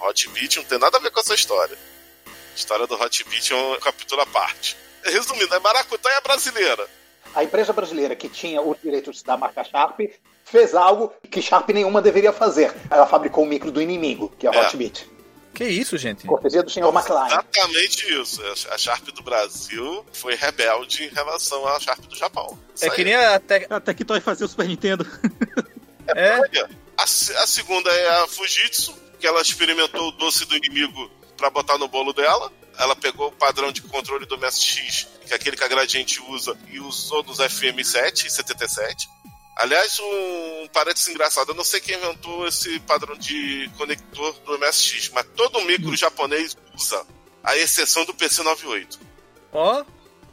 Hot Beat não tem nada a ver com essa história. A história do Hot Beat é um capítulo à parte. Resumindo, a maracutaia brasileira. A empresa brasileira que tinha os direitos da marca Sharp fez algo que Sharp nenhuma deveria fazer. Ela fabricou o micro do inimigo, que é o É. Hotbit. Que isso, gente? Cortesia do senhor McLaren. Exatamente isso. A Sharp do Brasil foi rebelde em relação à Sharp do Japão. Isso É que nem a te... Até que tu vai fazer o Super Nintendo. É, Olha, A, a segunda é a Fujitsu, que ela experimentou o doce do inimigo pra botar no bolo dela. Ela pegou o padrão de controle do MSX, que é aquele que a Gradiente usa, e usou nos FM7 e 77. Aliás, um parênteses engraçado, eu não sei quem inventou esse padrão de conector do MSX, mas todo micro japonês usa, à exceção do PC98. ó,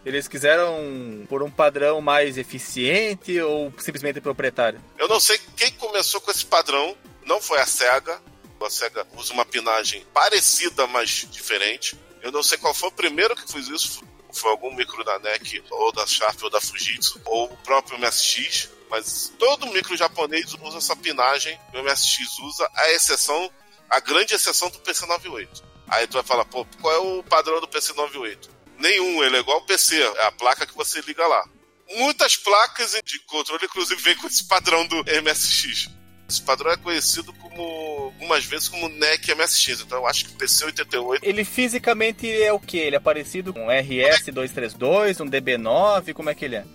eles quiseram por um padrão mais eficiente ou simplesmente proprietário? Eu não sei quem começou com esse padrão, não foi a SEGA. A SEGA usa uma pinagem parecida, mas diferente. Eu não sei qual foi o primeiro que fez isso. Foi algum micro da NEC, ou da Sharp, ou da Fujitsu, ou o próprio MSX. Mas todo micro japonês usa essa pinagem, o MSX usa, a exceção, a grande exceção do PC98. Aí tu vai falar, pô, qual é o padrão do PC98? Nenhum, ele é igual ao PC, é a placa que você liga lá. Muitas placas de controle, inclusive, vêm com esse padrão do MSX. Esse padrão é conhecido como, algumas vezes, como NEC MSX. Então eu acho que PC88 Ele fisicamente é o que? Ele é parecido com um RS-232, um DB9, como é que ele é?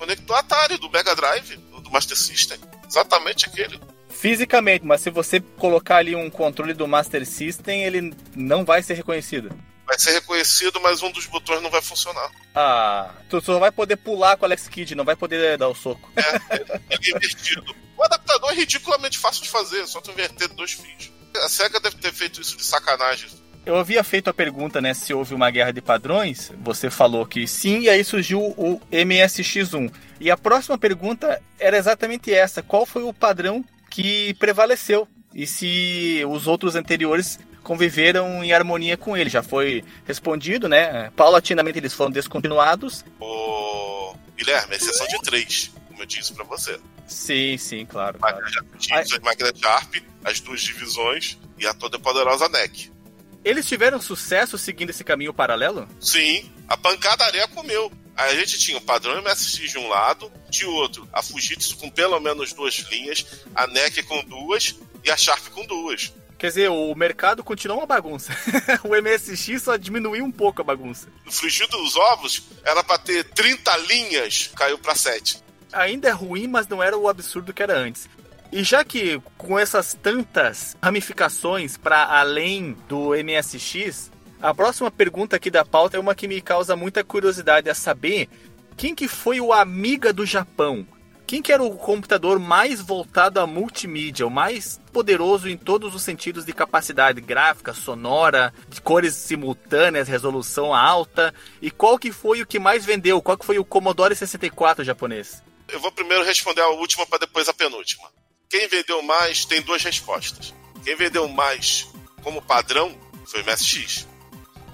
Conectou Atari do Mega Drive, do Master System. Exatamente aquele. Fisicamente, mas se você colocar ali um controle do Master System, ele não vai ser reconhecido. Vai ser reconhecido, mas um dos botões não vai funcionar. Ah, tu só vai poder pular com o Alex Kidd, não vai poder dar o soco. É invertido. O adaptador é ridiculamente fácil de fazer, é só tu inverter dois fios. A SEGA deve ter feito isso de sacanagem. Eu havia feito a pergunta, né, se houve uma guerra de padrões. Você falou que sim, e aí surgiu o MSX1. E a próxima pergunta era exatamente essa: qual foi o padrão que prevaleceu? E se os outros anteriores conviveram em harmonia com ele? Já foi respondido, né? Paulatinamente eles foram descontinuados. Ô, Guilherme, exceção de três, como eu disse pra você. Sim, sim, claro. claro. As máquinas Sharp, as duas divisões e a toda poderosa NEC. Eles tiveram sucesso seguindo esse caminho paralelo? Sim, a pancadaria comeu. Aí a gente tinha o padrão MSX de um lado, de outro, a Fujitsu com pelo menos duas linhas, a NEC com duas e a Sharp com duas. Quer dizer, o mercado continuou uma bagunça. o MSX só diminuiu um pouco a bagunça. No frigir dos ovos, era pra ter 30 linhas, caiu pra 7. Ainda é ruim, mas não era o absurdo que era antes. E já que com essas tantas ramificações para além do MSX, a próxima pergunta aqui da pauta é uma que me causa muita curiosidade a saber quem que foi o Amiga do Japão. quem que era o computador mais voltado à multimídia, o mais poderoso em todos os sentidos de capacidade gráfica, sonora, de cores simultâneas, resolução alta, e qual que foi o que mais vendeu? Qual que foi o Commodore 64 japonês? Eu vou primeiro responder a última para depois a penúltima. Quem vendeu mais tem duas respostas. Quem vendeu mais como padrão foi o MSX.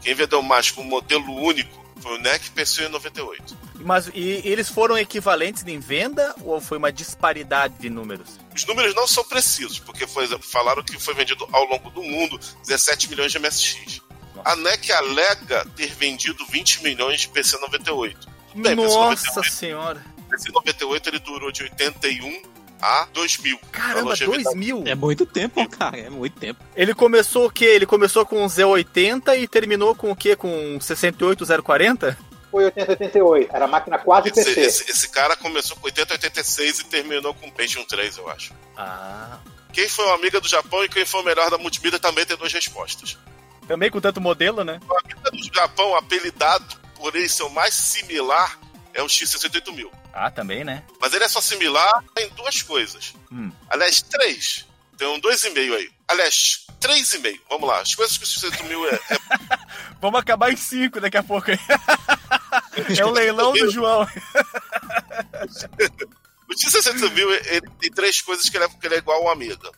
Quem vendeu mais como modelo único foi o NEC PC 98. Mas e eles foram equivalentes em venda ou foi uma disparidade de números? Os números não são precisos, porque foi, falaram que foi vendido ao longo do mundo 17 milhões de MSX. A NEC alega ter vendido 20 milhões de PC 98. Tudo bem, PC Nossa 98, senhora! PC 98 ele durou de 81 a 2000. Caramba, A longevidade 2000! É muito tempo, cara. É muito tempo. Ele começou o quê? Ele começou com o Z80 e terminou com o quê? Com 68040? Foi 8088. Era máquina quase Esse, PC. esse- esse cara começou com 80, 86 e terminou com Pentium 3, eu acho. Ah. Quem foi o amiga do Japão e quem foi o melhor da multimídia também tem duas respostas. Também com tanto modelo, né? O amiga do Japão, apelidado por ele ser o mais similar, é o X68000. Ah, também, né? Mas ele é só similar em duas coisas. Hum. Aliás, três. Tem um dois e meio aí. Aliás, três e meio. Vamos lá. As coisas que o X68000 é, é Vamos acabar em 5 daqui a pouco. é o leilão do João. O X68000, ele tem três coisas que ele é, que ele é igual ao Amiga.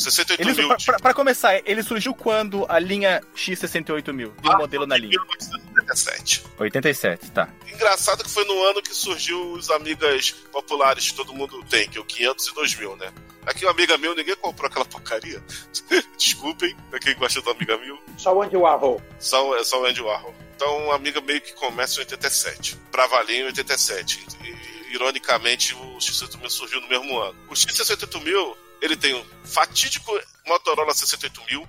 O Ele, 68000 pra, pra- pra começar, ele surgiu quando a linha X68000? Ah, Viu o modelo na linha? 1977. 87, tá. Engraçado que foi no ano que surgiu os amigas populares que todo mundo tem, que é o 500 e 2000, né? Aqui o Amiga Mil, ninguém comprou aquela porcaria. Desculpem, pra quem gosta do Amiga Mil. Só o Andy Warhol. Só, é só o Andy Warhol. Então, o Amiga meio que começa em 87. Pra valer em 87. E, ironicamente, o X68000 surgiu no mesmo ano. O X68000, ele tem um fatídico Motorola 68000,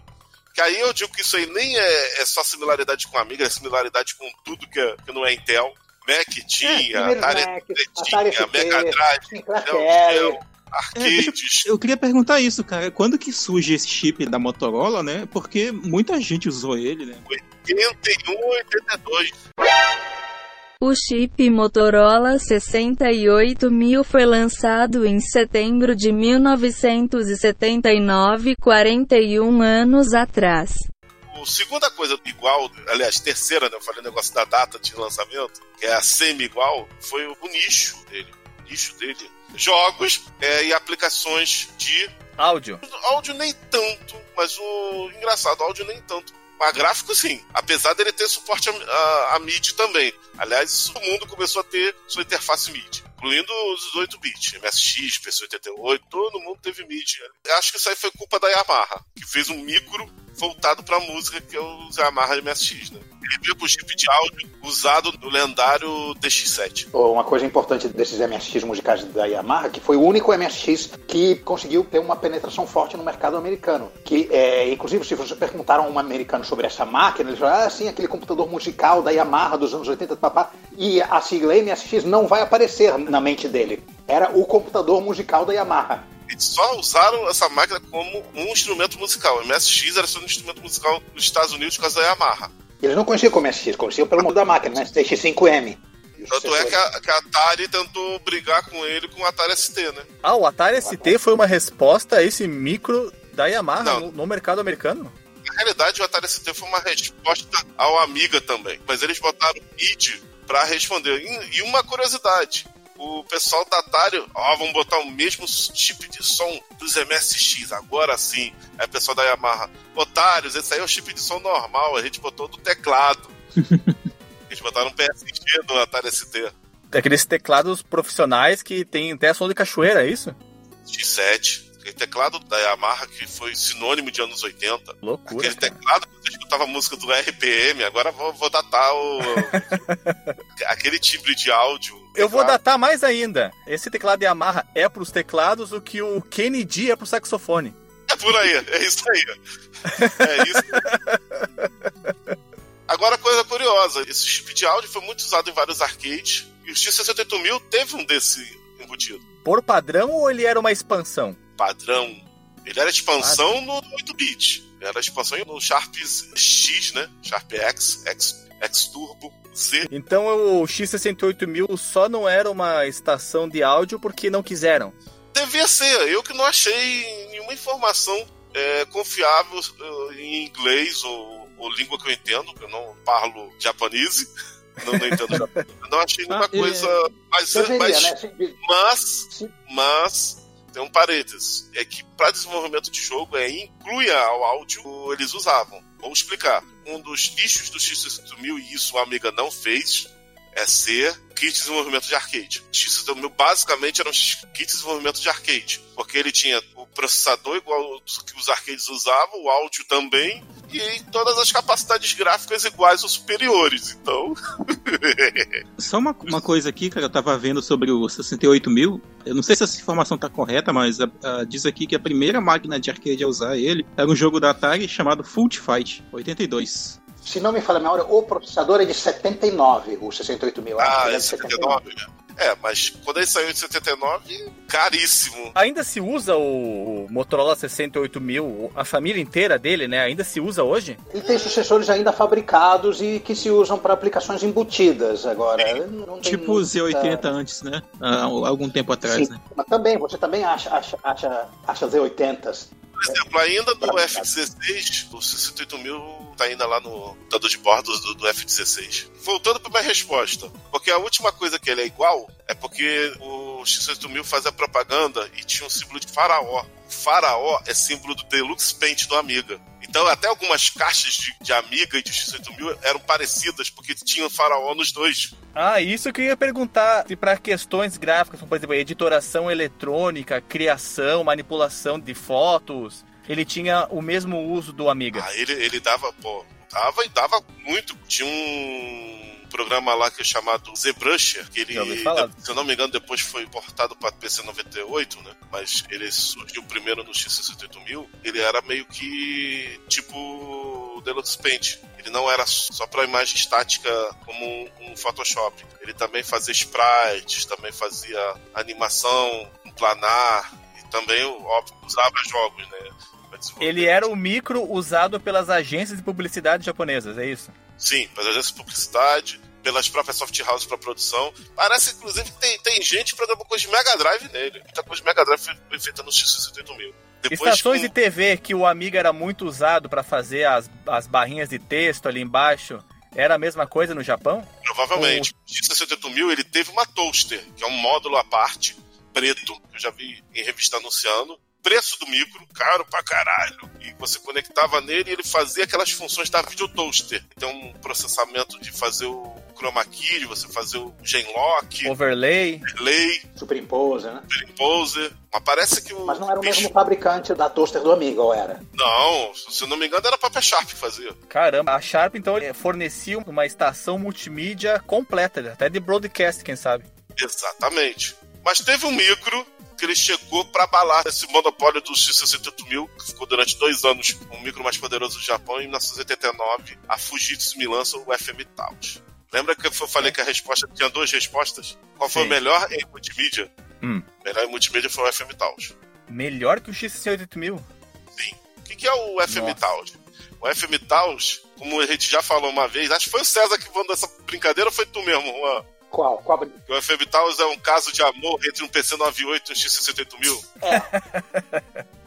que aí eu digo que isso aí nem é, é só similaridade com a Amiga, é similaridade com tudo que, é- que não é Intel. Mac tinha, primeiro Atari, Mac, tinha, Atari ST, Mega Drive, arcades. Eu queria perguntar isso, cara. Quando que surge esse chip da Motorola, né? Porque muita gente usou ele, né? 81, 82. O chip Motorola 68000 foi lançado em setembro de 1979, 41 anos atrás. O segunda coisa igual, aliás, terceira, né? Eu falei o negócio da data de lançamento, que é a semi-igual, foi o nicho dele. O nicho dele. Jogos é, e aplicações de Áudio. áudio nem tanto, mas o engraçado, áudio nem tanto. Mas gráfico sim, apesar dele ter suporte a, a, a MIDI também. Aliás, todo mundo começou a ter sua interface MIDI, incluindo os 8-bit, MSX, PC88, todo mundo teve MIDI. Acho que isso aí foi culpa da Yamaha, que fez um micro voltado pra música, que é o Yamaha MSX, né? Ele veio com chip de áudio usado no lendário DX7. Uma coisa importante desses MSX musicais da Yamaha, que foi o único MSX que conseguiu ter uma penetração forte no mercado americano. Que, é, inclusive, se você perguntar a um americano sobre essa máquina, ele fala, ah, sim, aquele computador musical da Yamaha dos anos 80, papá, e a sigla MSX não vai aparecer na mente dele. Era o computador musical da Yamaha. Eles só usaram essa máquina como um instrumento musical. O MSX era só um instrumento musical nos Estados Unidos por causa da Yamaha. Eles não conheciam como MSX, conheciam pelo nome da máquina, né? TX5M. E os Tanto é que a, que a Atari tentou brigar com ele com o Atari ST, né? Ah, o Atari ST foi uma resposta a esse micro da Yamaha no, no mercado americano? Na realidade, o Atari ST foi uma resposta ao Amiga também. Mas eles botaram id pra responder. E, e uma curiosidade. O pessoal da Atari, ó, vamos botar o mesmo chip de som dos MSX, agora sim. Aí o pessoal da Yamaha, otários, esse aí é o chip de som normal, a gente botou do teclado. Eles botaram um PSG no Atari ST. Aqueles teclados profissionais que tem até som de cachoeira, é isso? X7. Aquele teclado da Yamaha que foi sinônimo de anos 80. Loucura. Aquele cara. teclado que você escutava a música do RPM, agora vou, vou datar o. aquele timbre de áudio. Eu vou datar mais ainda. Esse teclado Yamaha é pros teclados o que o Kennedy é pro saxofone. É por aí, é isso aí. É isso. Agora, coisa curiosa: esse chip de áudio foi muito usado em vários arcades e o X68000 teve um desse embutido. Por padrão ou ele era uma expansão? Padrão. Ele era expansão no 8-bit. Era expansão no Sharp X, né? Sharp X, X, X Turbo. Z. Então o X68000 só não era uma estação de áudio porque não quiseram. Devia ser, eu que não achei nenhuma informação é, confiável eh, em inglês ou, ou língua que eu entendo, que eu não falo japonês. Não, não entendo japonês. Não achei nenhuma Ah, é. coisa. Mas, Deveria, mas, né? Mas, Sim. mas tem um parênteses. É que para desenvolvimento de jogo é inclui ao áudio eles usavam. Vou explicar. Um dos nichos do X6000 e isso a Amiga não fez é ser kit de desenvolvimento de arcade. O X6000 basicamente era um kit de desenvolvimento de arcade, porque ele tinha o processador igual que os arcades usavam, o áudio também e todas as capacidades gráficas iguais ou superiores. Então, Só uma, uma coisa aqui, cara, eu tava vendo sobre o 68 mil. Eu não sei se essa informação tá correta, mas ah, ah, diz aqui que a primeira máquina de arcade a usar ele era um jogo da Atari chamado Fault Fight 82. Se não me falha a memória, o processador é de 79, o 68 ah, Acho que é de 79, né? É, mas quando ele saiu de 79, caríssimo. Ainda se usa o Motorola 68000, a família inteira dele, né? Ainda se usa hoje? Ele tem sucessores ainda fabricados e que se usam para aplicações embutidas agora. Não tem Tipo o muita- Z80 antes, né? Ah, algum tempo atrás, Sim, né? mas também, você também acha, acha, acha, acha Z80s. Por exemplo, ainda no F-16, o 68 mil tá ainda lá no computador de bordo do, do F-16. Voltando para minha resposta, porque a última coisa que ele é igual é porque o X-8000 fazia propaganda e tinha um símbolo de faraó. O faraó é símbolo do Deluxe Paint do Amiga. Então até algumas caixas de, de Amiga e de X-8000 eram parecidas, porque tinham faraó nos dois. Ah, isso que eu ia perguntar. Se para questões gráficas, como, por exemplo, editoração eletrônica, criação, manipulação de fotos, ele tinha o mesmo uso do Amiga. Ah, ele, ele dava, pô, dava e dava muito. Tinha um programa lá que é chamado ZBrusher, que ele, se eu não me engano, depois foi portado para PC 98, né? Mas ele surgiu primeiro no X68000. Ele era meio que tipo Deluxe Paint. Ele não era só para imagem estática como um, um Photoshop. Ele também fazia sprites, também fazia animação, um planar e também, óbvio, usava jogos, né? Ele era o micro usado pelas agências de publicidade japonesas, é isso? Sim, pelas agências de publicidade, pelas próprias soft houses para produção. Parece, inclusive, que tem, tem gente que programa coisa de Mega Drive nele. Muita coisa de Mega Drive foi, foi feita no X68000. Depois, Estações com- de TV que o Amiga era muito usado para fazer as, as barrinhas de texto ali embaixo, era a mesma coisa no Japão? Provavelmente. O X68000 ele teve uma toaster, que é um módulo à parte, preto, que eu já vi em revista anunciando. Preço do micro, caro pra caralho. E você conectava nele e ele fazia aquelas funções da videotoaster. Tem um processamento de fazer o chroma key, de você fazer o genlock, Overlay. overlay, Superimpose, né? Superimposer. Mas parece que o. Mas não era o bicho- mesmo fabricante da toaster do amigo, ou era? Não, se eu não me engano, era a própria Sharp que fazia. Caramba, a Sharp então ele fornecia uma estação multimídia completa, até de broadcast, quem sabe. Exatamente. Mas teve um micro que ele chegou para abalar esse monopólio do X68000, que ficou durante dois anos o micro mais poderoso do Japão, e em 1989 a Fujitsu me lança o FM Taos. Lembra que eu falei que a resposta tinha duas respostas? Qual foi Sim. o melhor em multimídia? Hum. O melhor em multimídia foi o FM Taos. Melhor que o X68000. Sim. O que, é o FM. Taos? O FM Taos, como a gente já falou uma vez, acho que foi o César que mandou essa brincadeira ou foi tu mesmo, Juan? Qual? Qual? o FM Taos é um caso de amor entre um PC 98 e um X68000.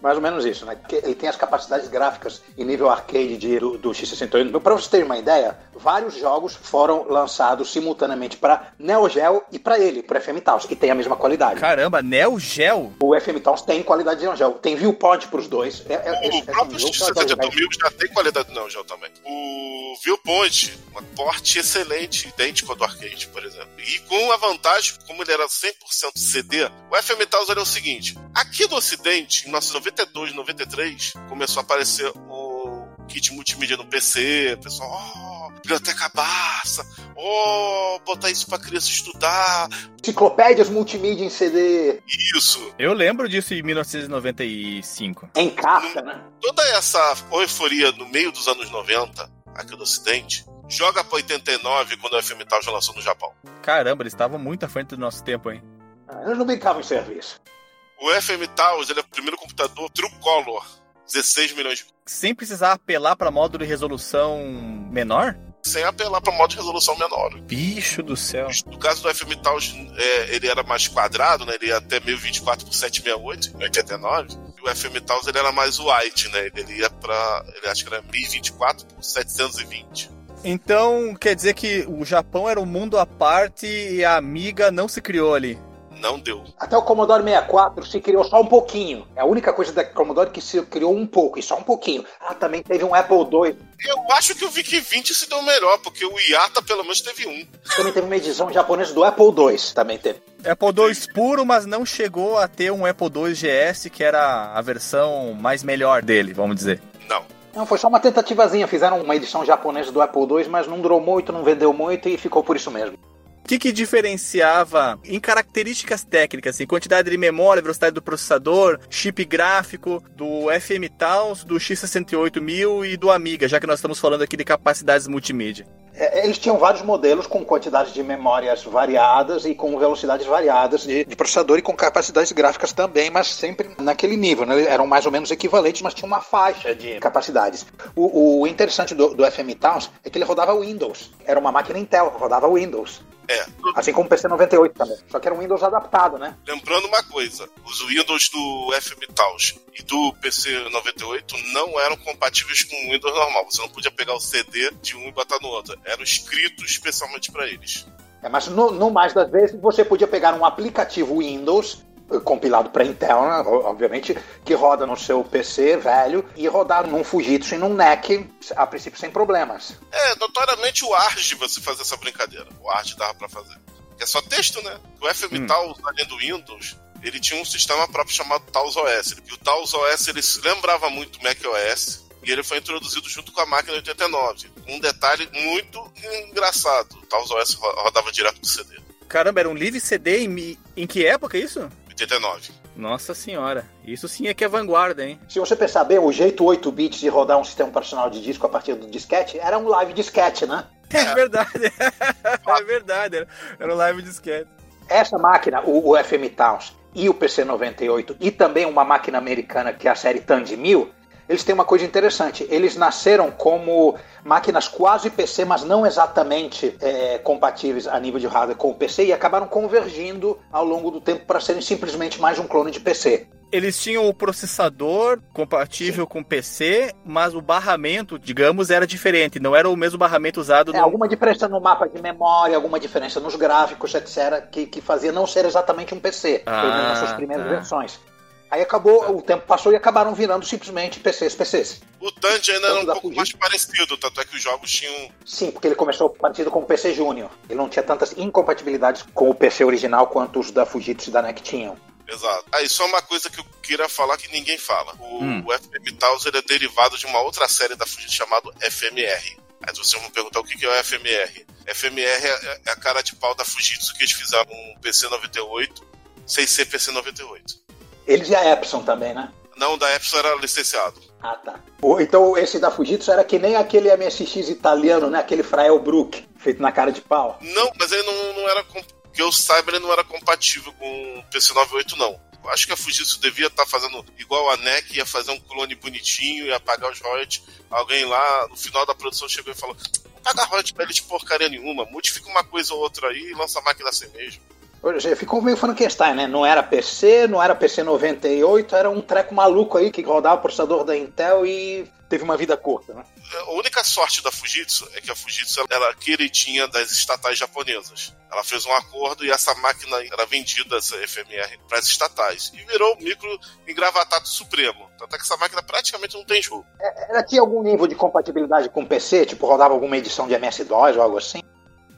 Mais ou menos isso, né? Porque ele tem as capacidades gráficas em nível arcade de, do, do X68. Para vocês terem uma ideia, vários jogos foram lançados simultaneamente para Neo Geo e para ele, para FM Taos, que tem a mesma qualidade. Caramba, Neo Geo? O FM Taos tem qualidade de Neo Geo. Tem viewpoint para os dois. É, é, O esse próprio jogo que eu adoro jogar. X68000 já tem qualidade não, já também. O Viewpoint, uma porte excelente, idêntico ao do arcade, por exemplo. E com a vantagem, como ele era 100% CD, o FM Taos era o seguinte: aqui no Ocidente, em 1992, 93, começou a aparecer o kit multimídia no PC, o pessoal, oh, biblioteca Barça, oh, botar isso pra criança estudar, Enciclopédias multimídia em CD isso. Eu lembro disso em 1995. em caixa, né? toda essa euforia no meio dos anos 90, aqui no Ocidente, joga pra 89 quando o FM Tal já lançou no Japão. Caramba, eles estavam muito à frente do nosso tempo, hein? Ah, Eles não brincavam em serviço. O FM Taos ele é o primeiro computador True Color, 16 milhões de. Sem precisar apelar para módulo de resolução menor? sem apelar para modo de resolução menor. Bicho do céu. No caso do FM Taos, é, ele era mais quadrado, né? Ele ia até 1024 por 768, em 89. E o FM Taos ele era mais white, né? Ele ia para, ele acho que era 1024 por 720. Então, quer dizer que o Japão era um mundo à parte e a Amiga não se criou ali. Não deu. Até o Commodore 64 se criou só um pouquinho. É a única coisa da Commodore que se criou um pouco, e só um pouquinho. Ah, também teve um Apple II. Eu acho que o VIC 20 se deu melhor, porque o IATA pelo menos teve um. Também teve uma edição japonesa do Apple II. Também teve. Apple II puro, mas não chegou a ter um Apple II GS, que era a versão mais melhor dele, vamos dizer. Não. Não, foi só uma tentativazinha. Fizeram uma edição japonesa do Apple II, mas não durou muito, não vendeu muito e ficou por isso mesmo. O que, que diferenciava em características técnicas, assim, quantidade de memória, velocidade do processador, chip gráfico, do FM Taos, do X68000 e do Amiga, já que nós estamos falando aqui de capacidades multimídia? É, Eles tinham vários modelos com quantidades de memórias variadas e com velocidades variadas de, de processador e com capacidades gráficas também, mas sempre naquele nível. Né? Eram mais ou menos equivalentes, mas tinha uma faixa de capacidades. O, o interessante do, do FM Towns é que ele rodava Windows. Era uma máquina Intel, rodava Windows. É. Assim como o PC 98 também. Só que era um Windows adaptado, né? Lembrando uma coisa: os Windows do FM Taos e do PC 98 não eram compatíveis com o Windows normal. Você não podia pegar o CD de um e botar no outro. Eram escritos especialmente para eles. É, mas no, no mais das vezes você podia pegar um aplicativo Windows compilado para Intel, né, obviamente, que roda no seu PC velho e rodar num Fujitsu e num NEC, a princípio sem problemas. É, notoriamente o ARG você fazia essa brincadeira. O ARG dava para fazer. É só texto, né? O FM Hum. Além do Windows, ele tinha um sistema próprio chamado Taos OS. E o Taos OS ele se lembrava muito do Mac OS. E ele foi introduzido junto com a máquina 89. Um detalhe muito engraçado: o Taos OS ro- rodava direto do CD. Caramba, era um live CD em, em que época isso? 89. Nossa senhora, isso sim é que é vanguarda, hein? Se você pensar bem, o jeito 8 bits de rodar um sistema operacional de disco a partir do disquete era um live disquete, né? É verdade, é verdade, era- era um live disquete. Essa máquina, o, o FM Towns e o PC 98 e também uma máquina americana que é a série Tandy 1000, eles têm uma coisa interessante. Eles nasceram como máquinas quase PC, mas não exatamente é, compatíveis a nível de hardware com o PC e acabaram convergindo ao longo do tempo para serem simplesmente mais um clone de PC. Eles tinham o processador compatível com PC, mas o barramento, digamos, era diferente. Não era o mesmo barramento usado É, no. alguma diferença no mapa de memória, alguma diferença nos gráficos, etc., que, que fazia não ser exatamente um PC, menos nas suas Ah, primeiras tá. versões. Aí acabou, o tempo passou e acabaram virando simplesmente PCs, PCs. O Tandy ainda era um pouco Fujitsu. mais parecido, tanto é que os jogos tinham. Sim, porque ele começou parecido com o PC Júnior. Ele não tinha tantas incompatibilidades com o PC original quanto os da Fujitsu e da NEC tinham. Exato. Aí só uma coisa que eu queria falar que ninguém fala. O, Hum. o FM Taos ele é derivado de uma outra série da Fujitsu chamado FMR. Aí vocês vão perguntar o que que é o FMR. FMR é é a cara de pau da Fujitsu que eles fizeram um PC98 sem ser PC98. Eles e a Epson também, né? Não, da Epson era licenciado. Ah, tá. Então esse da Fujitsu era que nem aquele MSX italiano, né? Aquele Frael Brook, feito na cara de pau. Não, mas ele não, não era. Que eu saiba, ele não era compatível com o PC98, não. Acho que a Fujitsu devia estar fazendo igual a NEC, ia fazer um clone bonitinho, ia pagar os royalties. Alguém lá, no final da produção, chegou e falou: não paga royalties pra ele de porcaria nenhuma, modifica uma coisa ou outra aí e lança a máquina assim mesmo. Ficou meio Frankenstein, né? Não era PC, não era PC 98, era um treco maluco aí que rodava o processador da Intel e teve uma vida curta, né? A única sorte da Fujitsu é que a Fujitsu era queridinha das estatais japonesas. Ela fez um acordo e essa máquina era vendida, essa FMR, para as estatais. E virou o micro engravatado supremo. Tanto é que essa máquina praticamente não tem jogo. Ela tinha algum nível de compatibilidade com PC? Tipo, rodava alguma edição de MS-DOS ou algo assim?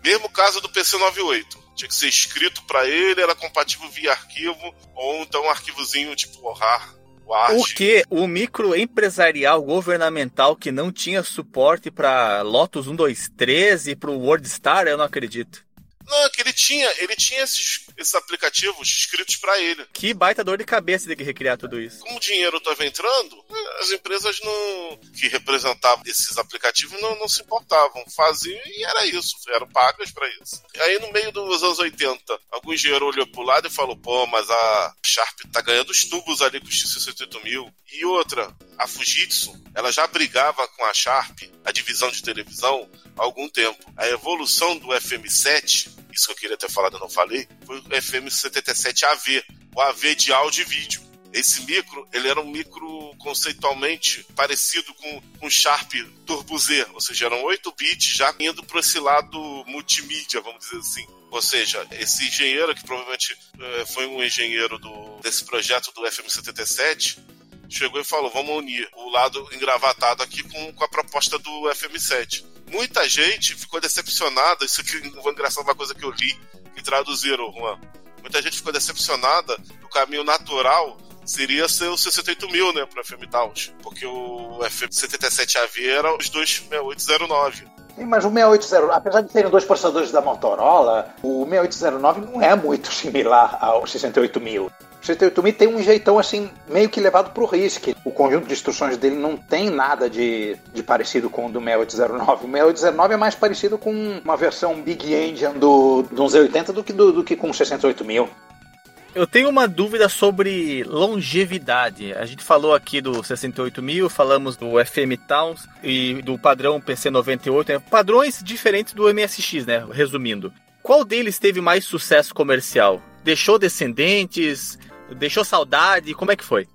Mesmo caso do PC98. Tinha que ser escrito para ele, era compatível via arquivo, ou então um arquivozinho tipo RAR. O que? O micro empresarial governamental que não tinha suporte para Lotus 123 e para o WordStar, eu não acredito. Não, é que ele tinha, ele tinha esses esses aplicativos escritos para ele. Que baita dor de cabeça de recriar tudo isso. Como o dinheiro estava entrando, as empresas não que representavam esses aplicativos não, não se importavam, faziam e era isso, eram pagas para isso. E aí no meio dos anos 80, algum engenheiro olhou pro lado e falou: pô, mas a Sharp tá ganhando os tubos ali com os X68 mil. E outra, a Fujitsu, ela já brigava com a Sharp, a divisão de televisão, há algum tempo. A evolução do FM7, isso que eu queria ter falado e não falei, foi o FM77AV, o AV de áudio e vídeo. Esse micro, ele era um micro conceitualmente parecido com o Sharp Turbo Z, ou seja, eram 8 bits já indo para esse lado multimídia, vamos dizer assim. Ou seja, esse engenheiro, que provavelmente eh, foi um engenheiro do, desse projeto do FM77, chegou e falou: vamos unir o lado engravatado aqui com, com a proposta do FM7. Muita gente ficou decepcionada, isso aqui foi engraçado, uma coisa que eu li, que traduziram, Juan. Muita gente ficou decepcionada, o caminho natural seria ser o 68 mil, né, para FM Taos, porque o FM77AV era os dois 6809. Sim, Mas o 680, apesar de serem dois processadores da Motorola, o 6809 não é muito similar ao 68000. 68000 tem um jeitão assim, meio que levado pro RISC. O conjunto de instruções dele não tem nada de, de parecido com o do 6809. O 6809 é mais parecido com uma versão Big Engine do, do 1180 do que, do, do que com o 68000. Eu tenho uma dúvida sobre longevidade. A gente falou aqui do 68.000, falamos do FM Towns e do padrão PC98, né? padrões diferentes do MSX, né? Resumindo. Qual deles teve mais sucesso comercial? Deixou descendentes? Deixou saudade? Como é que foi?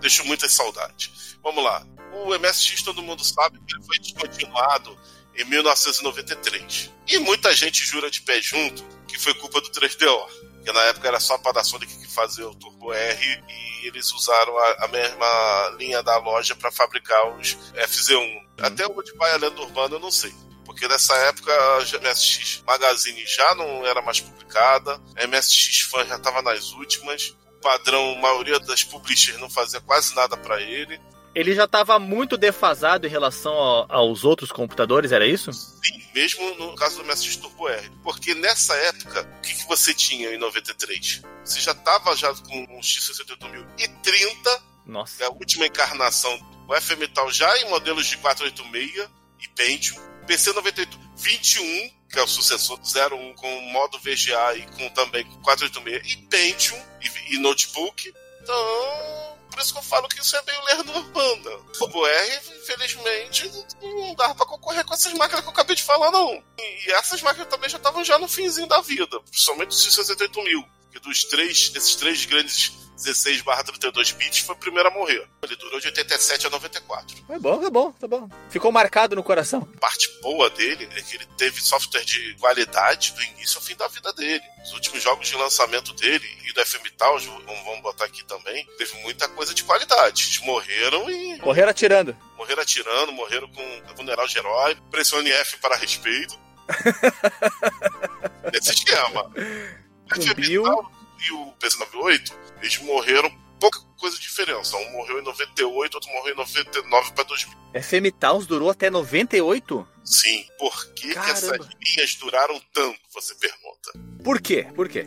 Deixou muita saudade. Vamos lá. O MSX, todo mundo sabe que ele foi descontinuado em 1993. E muita gente jura de pé junto que foi culpa do 3DO. Que na época era só a Panasonic que fazia o Turbo R e eles usaram a, a mesma linha da loja para fabricar os FZ1. Até o de vai a lenda urbana eu não sei. Porque nessa época a MSX Magazine já não era mais publicada, a MSX Fan já estava nas últimas, padrão, a maioria das publishers não fazia quase nada para ele. Ele já estava muito defasado em relação a- aos outros computadores, era isso? Sim, mesmo no caso do MSX Turbo R. Porque nessa época, o que, que você tinha em 93? Você já estava já com um X68030, Nossa. que é a última encarnação do FM Tal já em modelos de 486 e Pentium. PC 98 21, que é o sucessor do 01 com modo VGA e com também 486 e Pentium e, e notebook. Então, por isso que eu falo que isso é meio lerdo urbana. O Turbo R, infelizmente, não dava pra concorrer com essas máquinas que eu acabei de falar, não. E essas máquinas também já estavam já no finzinho da vida, principalmente o 680 mil. Que dos três, desses três grandes 16 barra 32 bits, foi o primeiro a morrer. Ele durou de 87 a 94. É bom, tá bom, tá bom. Ficou marcado no coração. A parte boa dele é que ele teve software de qualidade do início ao fim da vida dele. Os últimos jogos de lançamento dele e do FM Taos, vamos botar aqui também, teve muita coisa de qualidade. Eles morreram e Morreram atirando. morreram atirando, morreram com vulnerar de herói, pressione F para respeito. Esse esquema. Taos e o PC98, eles morreram pouca coisa de diferença. Um morreu em 98, outro morreu em 99 para 2000. FM Taos durou até 98? Sim, por que, que essas linhas duraram tanto? Você pergunta. Por quê? Por quê?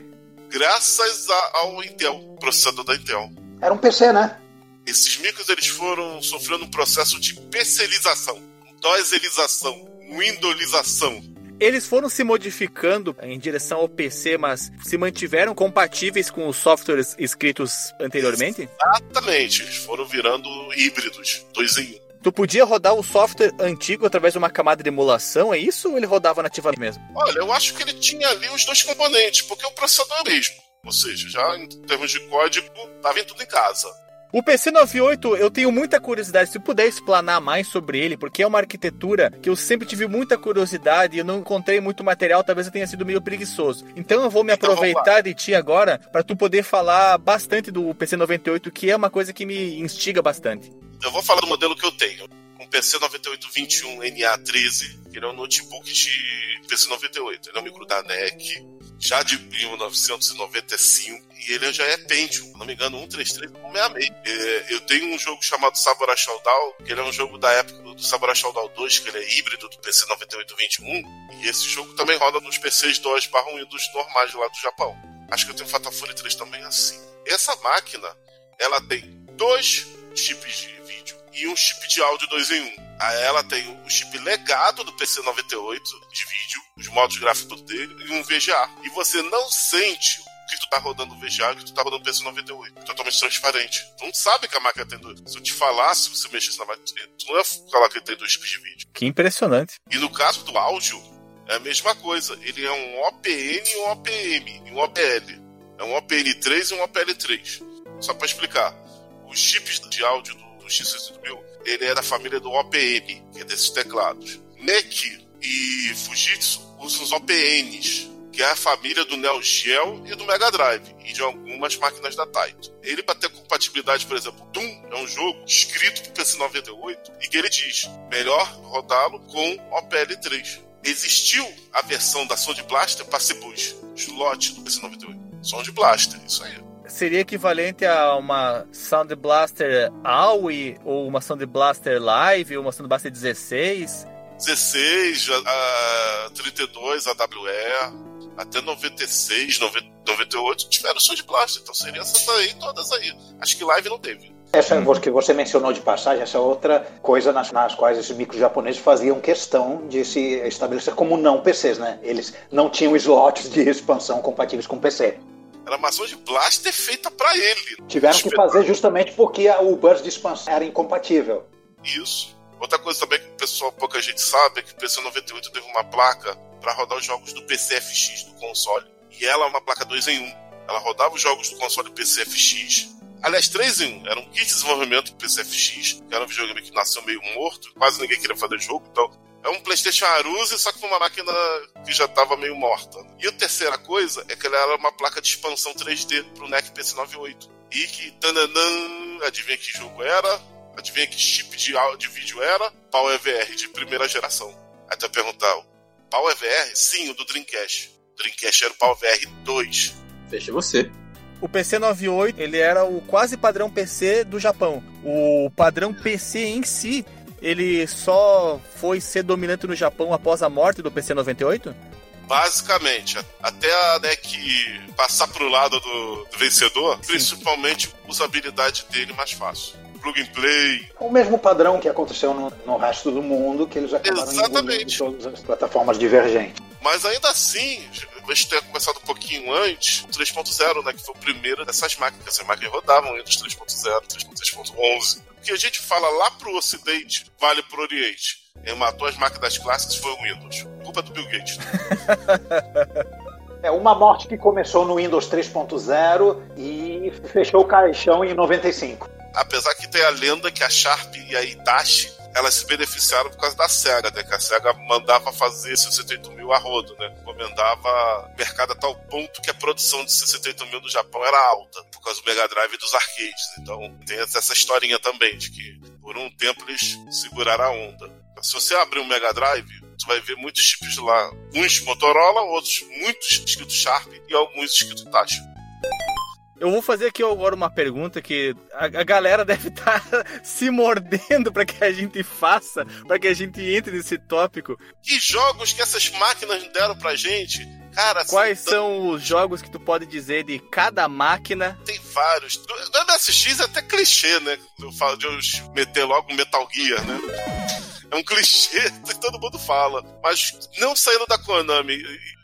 Graças a- ao Intel, processador da Intel. Era um PC, né? Esses micros eles foram sofrendo um processo de PCização, doselização, windowlização. Eles foram se modificando em direção ao PC, mas se mantiveram compatíveis com os softwares escritos anteriormente? Exatamente, eles foram virando híbridos, dois em um. Tu podia rodar o software antigo através de uma camada de emulação, é isso? Ou ele rodava nativamente mesmo? Olha, eu acho que ele tinha ali os dois componentes, porque o processador é o mesmo. Ou seja, já em termos de código, tava em tudo em casa. O PC98, eu tenho muita curiosidade. Se puder explanar mais sobre ele, porque é uma arquitetura que eu sempre tive muita curiosidade e eu não encontrei muito material, talvez eu tenha sido meio preguiçoso. Então eu vou me Então, aproveitar de ti agora para tu poder falar bastante do PC98, que é uma coisa que me instiga bastante. Eu vou falar do modelo que eu tenho. Um PC 9821 NA13, que ele é um notebook de PC 98. Ele é um micro da NEC, já de 1995, e ele já é Pentium, não me engano, 13366. É, eu tenho um jogo chamado Samurai Shodown, que ele é um jogo da época do Samurai Shodown 2, que ele é híbrido do PC 9821, e esse jogo também roda nos PCs 2 barra Windows normais lá do Japão. Acho que eu tenho Fatal Fury 3 também assim. Essa máquina, ela tem dois chips de vídeo e um chip de áudio 2 em 1. Um. Ela tem o chip legado do PC 98 de vídeo, os modos gráficos dele e um VGA. E você não sente que tu tá rodando VGA que tu tá rodando PC 98. Totalmente transparente. Tu não sabe que a máquina tem dois. Se eu te falasse, se você mexesse na máquina, tu não ia falar que ele tem dois chips de vídeo. Que impressionante. E no caso do áudio, é a mesma coisa. Ele é um OPN e um OPM e um OPL. É um OPN3 e um OPL3. Só para explicar. Os chips de áudio do X68000, ele é da família do OPM, que é desses teclados. NEC e Fujitsu usam os OPNs, que é a família do Neo Geo e do Mega Drive, e de algumas máquinas da Taito. Ele, para ter compatibilidade, por exemplo, Doom é um jogo escrito para PC 98 e que ele diz: melhor rodá-lo com OPL3. Existiu a versão da Sound Blaster para Cebus, slot do PC 98. Sound Blaster, isso aí. Seria equivalente a uma Sound Blaster AUI ou uma Sound Blaster Live ou uma Sound Blaster 16? 16, a, a 32, a WE até 96, 98 tiveram som de plástico. Então seria essas aí, todas aí. Acho que live não teve. Essa hum. que você mencionou de passagem, essa outra coisa nas, nas quais esses micros japoneses faziam questão de se estabelecer como não PCs, né? Eles não tinham slots de expansão compatíveis com PC. Era uma ação de blaster feita para ele. Tiveram que fazer justamente porque o burst de expansão era incompatível. Isso. Outra coisa também que o pessoal, pouca gente sabe, é que o PC 98 teve uma placa para rodar os jogos do PCFX do console. E ela é uma placa 2 em 1. Um. Ela rodava os jogos do console PCFX. Aliás, 3 em 1. Era um kit de desenvolvimento do PCFX, que era um videogame que nasceu meio morto, quase ninguém queria fazer jogo, então é um PlayStation Aruse, só que com uma máquina que já estava meio morta. E a terceira coisa é que ela era uma placa de expansão 3D para o NEC PC98. E que, tananã, adivinha que jogo era? Adivinha que chip de, de vídeo era? Pau EVR de primeira geração. Aí tu vai perguntar, Pau EVR? Sim, o do Dreamcast. O Dreamcast era o Pau EVR 2. Fecha você. O PC 98, ele era o quase padrão PC do Japão. O padrão PC em si, ele só foi ser dominante no Japão após a morte do PC 98? Basicamente, até a NEC passar pro lado do, do vencedor, Sim. principalmente usabilidade dele mais fácil plug and play. O mesmo padrão que aconteceu no, no resto do mundo, que eles acabaram Exatamente. em todas as plataformas divergentes. Mas ainda assim, a gente ter começado um pouquinho antes, o 3.0, né, que foi o primeiro dessas máquinas. Essas máquinas rodavam entre 3.0 e 3.11. O que a gente fala lá pro ocidente, vale pro oriente. Quem matou as máquinas clássicas foi o Windows. Culpa do Bill Gates. É uma morte que começou no Windows 3.0 e fechou o caixão em 95 apesar que tem a lenda que a Sharp e a Itachi elas se beneficiaram por causa da SEGA, né? Que a SEGA mandava fazer 68 mil a rodo, né? Encomendava mercado a tal ponto que a produção de 68 mil no Japão era alta, por causa do Mega Drive e dos arcades. Então tem essa historinha também, de que por um tempo eles seguraram a onda. Se você abrir um Mega Drive, você vai ver muitos chips lá, uns Motorola, outros muitos escritos Sharp e alguns escritos Itachi. Eu vou fazer aqui agora uma pergunta que a, a galera deve estar tá se mordendo para que a gente faça, para que a gente entre nesse tópico. Que jogos que essas máquinas deram pra gente? Cara, Quais são os jogos que tu pode dizer de cada máquina? Tem vários. No MSX é até clichê, né? Eu falo de eu meter logo um Metal Gear, né? É um clichê que todo mundo fala. Mas não saindo da Konami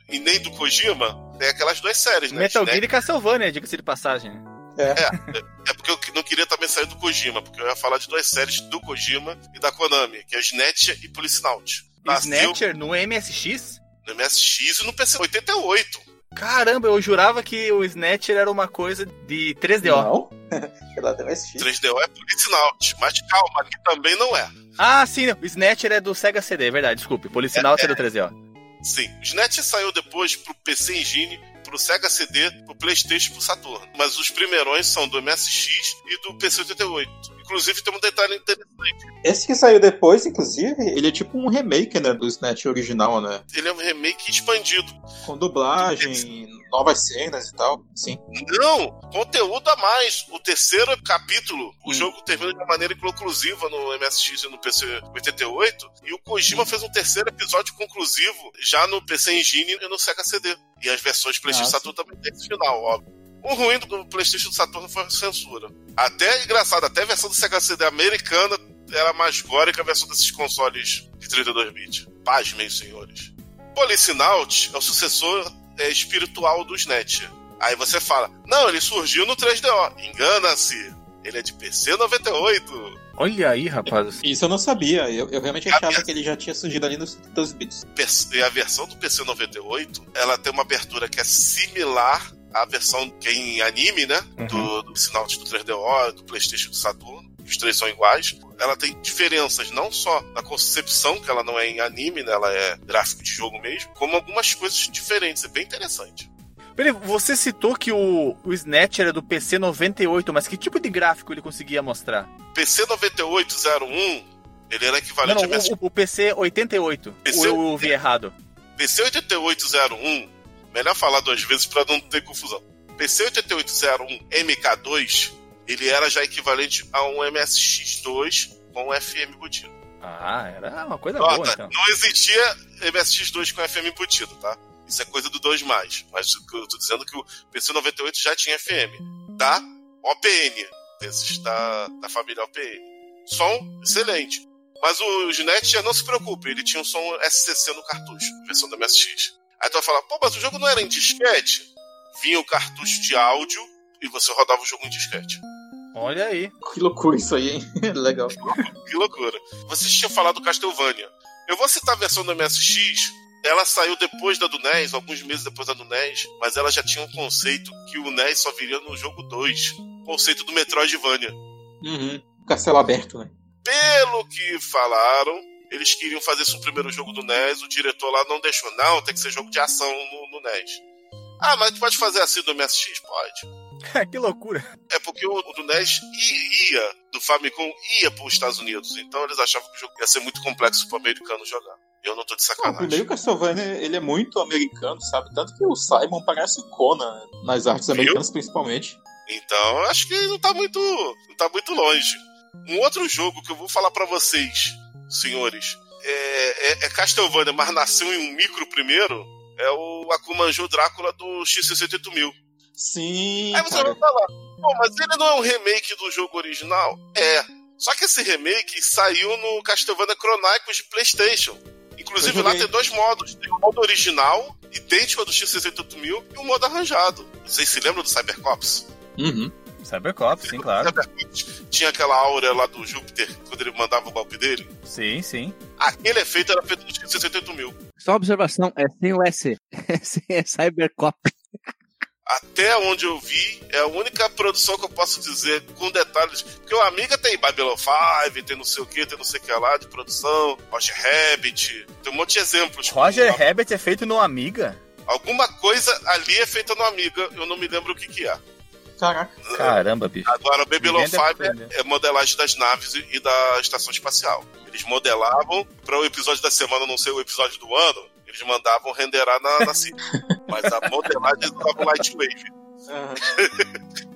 e nem do Kojima, tem aquelas duas séries, né? Metal Gear e Castlevania, diga-se de passagem. É. é. é, porque eu não queria também sair do Kojima, porque eu ia falar de duas séries do Kojima e da Konami, que é Snatcher e Policenaut. Snatcher no MSX? No MSX e no PC 88. Caramba, eu jurava que o Snatcher era uma coisa de 3DO. Não. Ela tem MSX. 3DO é Policenaut, mas calma, aqui também não é. Ah, sim, o Snatcher é do Sega CD, é verdade, desculpe. Policenaut é, é, é do 3DO. Sim, o Snatch saiu depois pro PC Engine, pro Sega CD, pro Playstation e pro Saturn. Mas os primeirões são do MSX e do PC 88. Inclusive tem um detalhe interessante. Esse que saiu depois, inclusive, ele é tipo um remake, né, do Snatch original, né? Ele é um remake expandido. Com dublagem, novas cenas e tal. Sim. Não, conteúdo a mais. O terceiro capítulo, o Hum. jogo termina de uma maneira inconclusiva no MSX e no PC 88. E o Kojima fez um terceiro episódio conclusivo já no PC Engine e no Sega CD. E as versões PlayStation Saturn também tem esse final, óbvio. O ruim do PlayStation Saturn foi a censura. Até engraçado, até a versão do Sega CD americana era mais gore que a versão desses consoles de 32 bits. Pasmem, senhores. Policynaut é o sucessor é, espiritual do SNET. Aí você fala, não, ele surgiu no 3DO. Engana-se. Ele é de PC 98. Olha aí, rapaz. Isso eu não sabia. Eu, eu realmente achava que ele já tinha surgido ali nos 32 bits. E a versão do PC 98, ela tem uma abertura que é similar à versão que é em anime, né? Do, do Policynaut do 3DO, do PlayStation do Saturno. Os três são iguais. Ela tem diferenças não só na concepção, que ela não é em anime, né? Ela é gráfico de jogo mesmo, como algumas coisas diferentes. É bem interessante. Peraí, você citou que o, o Snatch era do PC 98, mas que tipo de gráfico ele conseguia mostrar? PC 9801, ele era Não, equivalente não, a MS... o, o PC 88. PC Ou eu vi errado? PC 8801, melhor falar duas vezes para não ter confusão. PC 8801 MK2, ele era já equivalente a um MSX2 com FM embutido. Ah, era uma coisa boa, Nota, então. não existia MSX2 com FM embutido, tá? Isso é coisa do 2+. Mas eu tô dizendo que o PC 98 já tinha FM. Da OPN. Desses da, da família OPN. Som excelente. Mas o Ginet já não se preocupe, ele tinha um som SCC no cartucho, versão da MSX. Aí tu vai falar, pô, mas o jogo não era em disquete? Vinha o cartucho de áudio e você rodava o jogo em disquete. Olha aí. Que loucura isso aí, hein? Legal. Que loucura. Vocês tinham falado do Castlevania. Eu vou citar a versão do MSX. Ela saiu depois da do NES, alguns meses depois da do NES, mas ela já tinha um conceito que o NES só viria no jogo 2. Conceito do Metroidvania. Uhum. Castelo aberto, né? Pelo que falaram, eles queriam fazer isso no primeiro jogo do NES, o diretor lá não deixou. Não, tem que ser jogo de ação no, no NES. Ah, mas tu pode fazer assim no MSX? Pode. que loucura. É porque o, o do NES ia, do Famicom ia para os Estados Unidos. Então eles achavam que o jogo ia ser muito complexo para o americano jogar. Eu não tô de Não, o sacanagem. primeiro Castlevania, ele é muito americano, sabe? Tanto que o Simon parece o Conan, nas artes Viu? americanas principalmente. Então, eu acho que não tá muito, não tá muito longe. Um outro jogo que eu vou falar pra vocês, senhores, é, é, é Castlevania, mas nasceu em um micro primeiro, é o Akumanjo Drácula do X68000. Sim, Aí você cara. vai falar, pô, mas ele não é um remake do jogo original? É. Só que esse remake saiu no Castlevania Chronicles de Playstation. Inclusive lá tem dois modos. Tem o modo original, idêntico ao do X68000, e o modo arranjado. Vocês se lembram do Cybercops? Uhum. Cybercop, sim, claro. Cybercops tinha aquela áurea lá do Júpiter, quando ele mandava o golpe dele. Sim, sim. Aquele efeito era feito no X68000. Só uma observação, é sem o S. É sem é Cybercop. Até onde eu vi, é a única produção que eu posso dizer com detalhes. Porque o Amiga tem Babylon 5, tem não sei o que, tem não sei o que lá de produção, Roger Rabbit, tem um monte de exemplos. Roger Rabbit é feito no Amiga? Alguma coisa ali é feita no Amiga, eu não me lembro o que que é. Caraca. Caramba, bicho. Agora, o Babylon Ninguém 5 deve entender. é, é modelagem das naves e, da estação espacial. Eles modelavam, para o episódio da semana não ser o episódio do ano, eles mandavam renderar na, na City. Mas a modelagem estava Lightwave.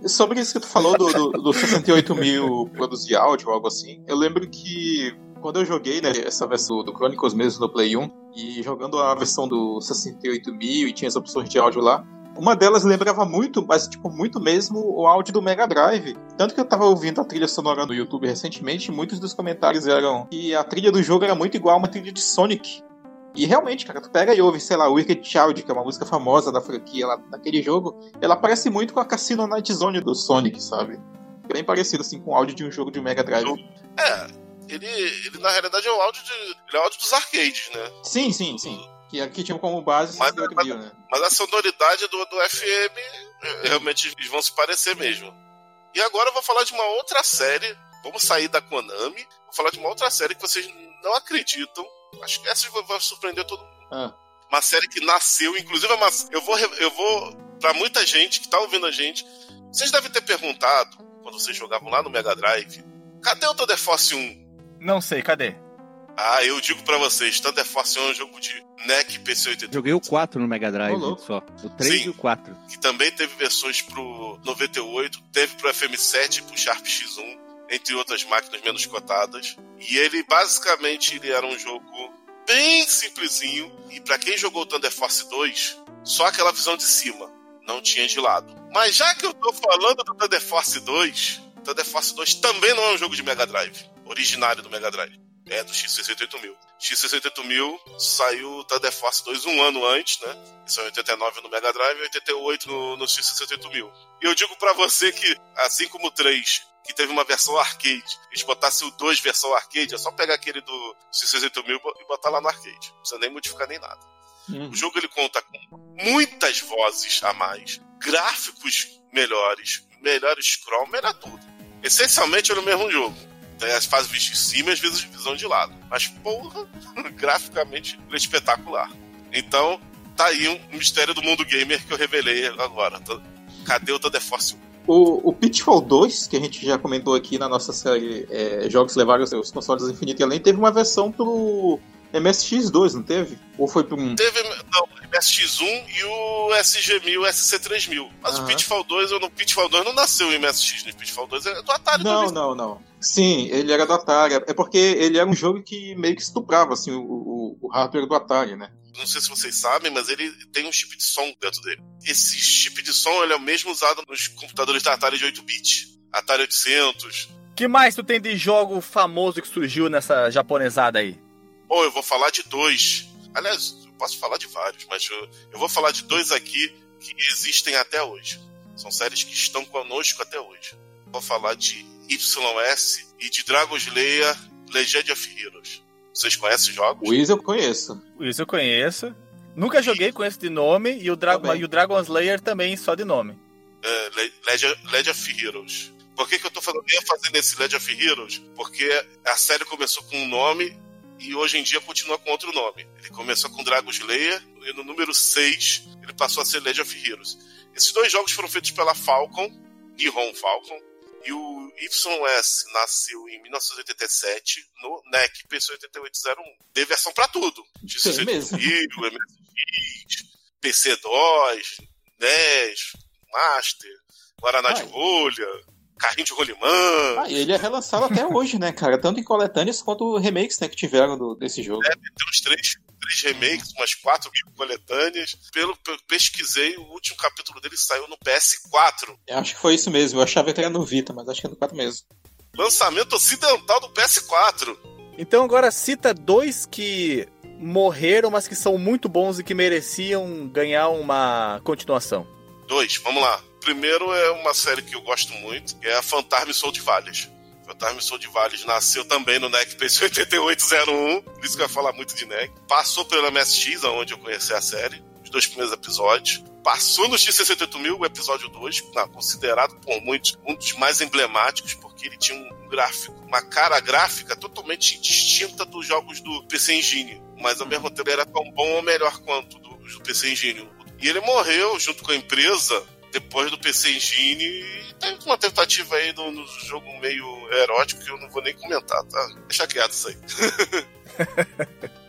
E Sobre isso que tu falou do, do, do 68 mil produzir áudio ou algo assim, eu lembro que quando eu joguei né, essa versão do Chronicles mesmo no Play 1, e jogando a versão do 68 mil e tinha as opções de áudio lá, uma delas lembrava muito, mas tipo, muito mesmo o áudio do Mega Drive. Tanto que eu tava ouvindo a trilha sonora no YouTube recentemente, e muitos dos comentários eram que a trilha do jogo era muito igual a uma trilha de Sonic. E realmente, cara, tu pega e ouve, sei lá, Wicked Child, que é uma música famosa da franquia lá daquele jogo, ela parece muito com a Cassino Night Zone do Sonic, sabe? Bem parecido assim com o áudio de um jogo de Mega Drive. É, ele, ele na realidade é o áudio, de, ele é o áudio dos arcades, né? Sim, sim, sim. Que aqui tinha como base Mas- 68 mil, né? Mas a sonoridade do, do FM, eh, realmente eles vão se parecer mesmo. E agora eu vou falar de uma outra série. Vamos sair da Konami. Vou falar de uma outra série que vocês não acreditam. Acho que essa vai surpreender todo mundo. Ah. Uma série que nasceu, inclusive, é uma- eu vou, eu vou para muita gente que tá ouvindo a gente. Vocês devem ter perguntado, quando vocês jogavam lá no Mega Drive, Cadê o Force 1? Não sei, cadê? Ah, eu digo pra vocês, Thunder Force 1 é um jogo de NEC PC 88. Joguei o 4 no Mega Drive louco. só. O 3 Sim. e o 4. que também teve versões pro 98, teve pro FM7 e pro Sharp X1, entre outras máquinas menos cotadas. E ele basicamente ele era um jogo bem simplesinho e pra quem jogou o Thunder Force 2, só aquela visão de cima, não tinha de lado. Mas já que eu tô falando do Thunder Force 2, Thunder Force 2 também não é um jogo de Mega Drive, originário do Mega Drive. É do X68000. X68000 saiu o Thunder Force 2 um ano antes, né? Isso é 89 no Mega Drive e 88 no, no X68000. E eu digo pra você que, assim como o 3, que teve uma versão arcade, eles botassem o 2 versão arcade, é só pegar aquele do X68000 e botar lá no arcade. Não precisa nem modificar nem nada. O jogo ele conta com muitas vozes a mais, gráficos melhores, melhor scroll, melhor tudo. Essencialmente é o mesmo jogo. As fases vistas de cima e as vezes visão de lado. Mas, porra, graficamente é espetacular. Então, tá aí um mistério do mundo gamer que eu revelei agora. Cadê o Thunder Force 1? O, o Pitfall 2, que a gente já comentou aqui na nossa série é, Jogos Levaram os Consoles Infinito e Além, teve uma versão pro MSX2, não teve? Ou foi pro um... Teve não, o MSX1 e o SG1000, SC3000. Mas o Aham. Pitfall 2, eu não, Pitfall 2 não nasceu em MSX, né? Pitfall 2 é do Atari Não, também. não, não. Sim, ele era do Atari. É porque ele era um jogo que meio que estuprava assim, o, o, o hardware do Atari, né? Não sei se vocês sabem, mas ele tem um chip de som dentro dele. Esse chip de som ele é o mesmo usado nos computadores da Atari de 8-bit. Atari 800. que mais tu tem de jogo famoso que surgiu nessa japonesada aí? Ou eu vou falar de dois. Aliás, eu posso falar de vários, mas eu, eu vou falar de dois aqui que existem até hoje. São séries que estão conosco até hoje. Vou falar de YS e de Dragon Slayer Legend of Heroes. Vocês conhecem os jogos? O Wiz eu conheço. Isso eu conheço. Nunca joguei, conheço de nome, e o, Dra Também. e o Dragon Slayer também só de nome. É, Le- Legend, Legend of Heroes. Por que, que eu tô falando ênfase nesse Legend of Heroes? Porque a série começou com um nome e hoje em dia continua com outro nome. Ele começou com Dragon Slayer e no número 6 ele passou a ser Legend of Heroes. Esses dois jogos foram feitos pela Falcon, Nihon Falcon, e o YS nasceu em 1987 no NEC PC8801. Tem versão pra tudo. Tem mesmo. MSX, PC2, NES, Master, Guaraná de Ai. rolha, carrinho de rolimã. Ah, e ele é relançado até hoje, né, cara? Tanto em coletâneas quanto remakes né, que tiveram do- desse jogo. Tem uns três, três remakes, umas quatro mil coletâneas. Pelo que eu pesquisei, o último capítulo dele saiu no PS4. Eu acho que foi isso mesmo. Eu achava que era no Vita, mas acho que é no 4 mesmo. Lançamento ocidental do PS4. Então agora cita dois que morreram, mas que são muito bons e que mereciam ganhar uma continuação. Dois, vamos lá. Primeiro é uma série que eu gosto muito, que é a Fantasma Soul de Vales. Fantasma Soul de Vales nasceu também no NEC PC 8801, por isso que eu ia falar muito de NEC. Passou pelo MSX, onde eu conheci a série, os dois primeiros episódios. Passou no X68000, o episódio 2, não, considerado por muitos um dos mais emblemáticos, porque ele tinha um gráfico, uma cara gráfica totalmente distinta dos jogos do PC Engine, mas ao mesmo tempo era tão bom ou melhor quanto do, do PC Engine. E ele morreu junto com a empresa depois do PC Engine e tem uma tentativa aí no, no jogo meio erótico que eu não vou nem comentar, tá? Deixa quieto isso aí.